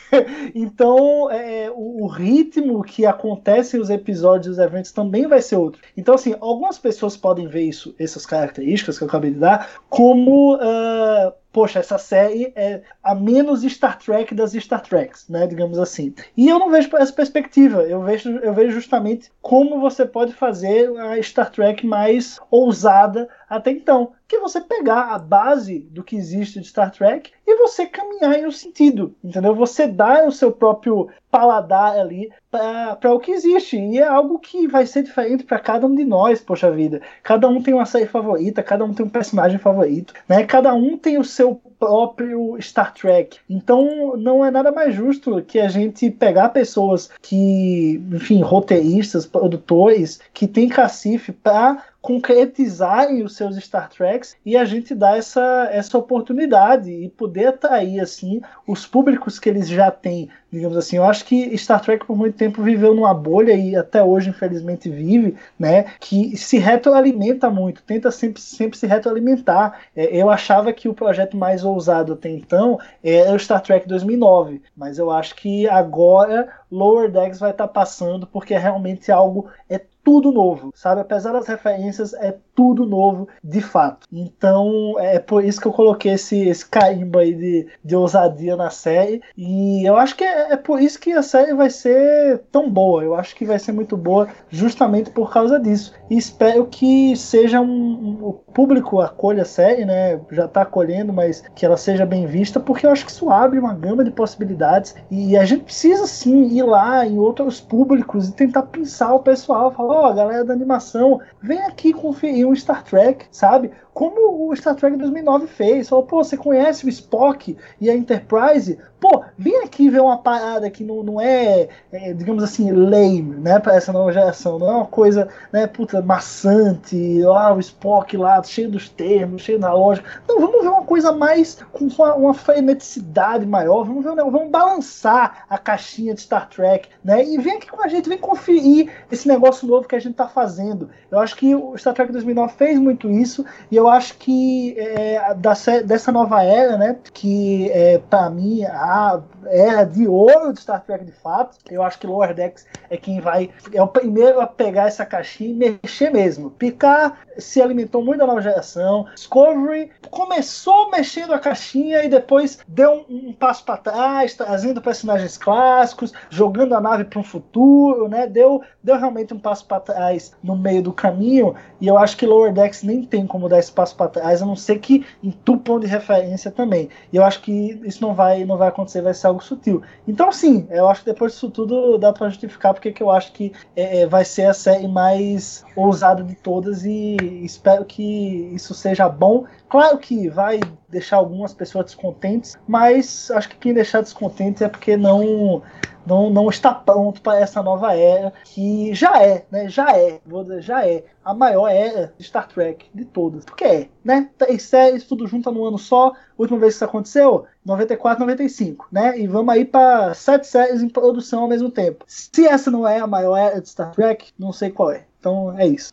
Então, é, o, o, ritmo que acontece os episódios, os eventos também vai ser outro. Então, assim, algumas pessoas podem ver isso, essas características que eu acabei de dar, como uh, poxa, essa série é a menos Star Trek das Star Treks, né, digamos assim. E eu não vejo essa perspectiva, eu vejo, eu vejo justamente como você pode fazer a Star Trek mais ousada até então, que é você pegar a base do que existe de Star Trek e você caminhar em um sentido, entendeu? Você dá o seu próprio paladar ali para o que existe. E é algo que vai ser diferente para cada um de nós, poxa vida. Cada um tem uma série favorita, cada um tem um personagem favorito, né? Cada um tem o seu próprio Star Trek. Então não é nada mais justo que a gente pegar pessoas que, enfim, roteiristas, produtores, que tem cacife para concretizarem os seus Star Treks e a gente dar essa, essa oportunidade e poder atrair assim os públicos que eles já têm, digamos assim. Eu acho que Star Trek por muito tempo viveu numa bolha e até hoje infelizmente vive, né, que se retroalimenta muito, tenta sempre, sempre se retroalimentar. É, eu achava que o projeto mais ousado até então era o Star Trek 2009, mas eu acho que agora Lower Decks vai estar tá passando porque é realmente algo é tudo novo, sabe? Apesar das referências, é tudo novo de fato. Então é por isso que eu coloquei esse, esse carimbo aí de, de ousadia na série. E eu acho que é, é por isso que a série vai ser tão boa. Eu acho que vai ser muito boa justamente por causa disso. E espero que seja um, um o público acolha a série, né? Já está acolhendo, mas que ela seja bem vista, porque eu acho que isso abre uma gama de possibilidades. E a gente precisa sim ir lá em outros públicos e tentar pensar o pessoal, falar ó, oh, galera da animação, vem aqui conferir um Star Trek, sabe? Como o Star Trek 2009 fez. Falou, pô, você conhece o Spock e a Enterprise? Pô, vem aqui ver uma parada que não, não é, é digamos assim, lame, né, pra essa nova geração. Não é uma coisa, né, puta, maçante, ó, o Spock lá, cheio dos termos, cheio da lógica. Não, vamos ver uma coisa mais com uma, uma freneticidade maior, vamos ver, vamos balançar a caixinha de Star Trek, né, e vem aqui com a gente, vem conferir esse negócio novo que a gente tá fazendo. Eu acho que o Star Trek 2009 fez muito isso, e eu acho que é, da, dessa nova era, né, que é, para mim a era de ouro de Star Trek de fato, eu acho que Lower Decks é quem vai, é o primeiro a pegar essa caixinha e mexer mesmo. Picard se alimentou muito da nova geração, Discovery começou mexendo a caixinha e depois deu um, um passo para trás, trazendo personagens clássicos, jogando a nave para um futuro, né? Deu, deu realmente um passo para trás no meio do caminho e eu acho que Lower Decks nem tem como dar esse passo para trás, a não ser que entupam de referência também. E eu acho que isso não vai, não vai acontecer, vai ser algo sutil. Então, sim, eu acho que depois disso tudo dá para justificar porque que eu acho que é, é, vai ser a série mais ousada de todas e espero que isso seja bom. Claro que vai deixar algumas pessoas descontentes, mas acho que quem deixar descontente é porque não não, não está pronto para essa nova era, que já é, né? Já é, vou dizer, já é a maior era de Star Trek de todas. Porque é, né? Três séries, tudo junto no ano só. Última vez que isso aconteceu, 94, 95, né? E vamos aí para sete séries em produção ao mesmo tempo. Se essa não é a maior era de Star Trek, não sei qual é. Então é isso.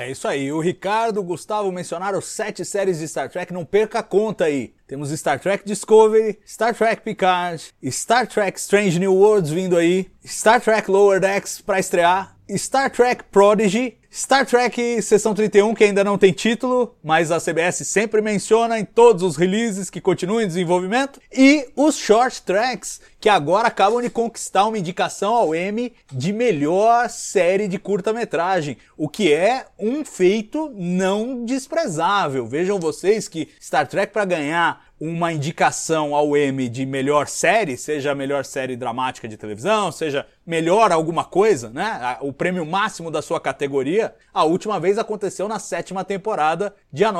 É isso aí. O Ricardo, o Gustavo mencionaram sete séries de Star Trek. Não perca a conta aí. Temos Star Trek Discovery, Star Trek Picard, Star Trek Strange New Worlds vindo aí, Star Trek Lower Decks para estrear, Star Trek Prodigy, Star Trek Sessão 31, que ainda não tem título, mas a CBS sempre menciona em todos os releases que continuam em desenvolvimento, e os Short Tracks, que agora acabam de conquistar uma indicação ao Emmy de melhor série de curta-metragem, o que é um feito não desprezável. Vejam vocês que Star Trek para ganhar uma indicação ao Emmy de melhor série, seja a melhor série dramática de televisão, seja melhor alguma coisa, né? O prêmio máximo da sua categoria, a última vez aconteceu na sétima temporada de A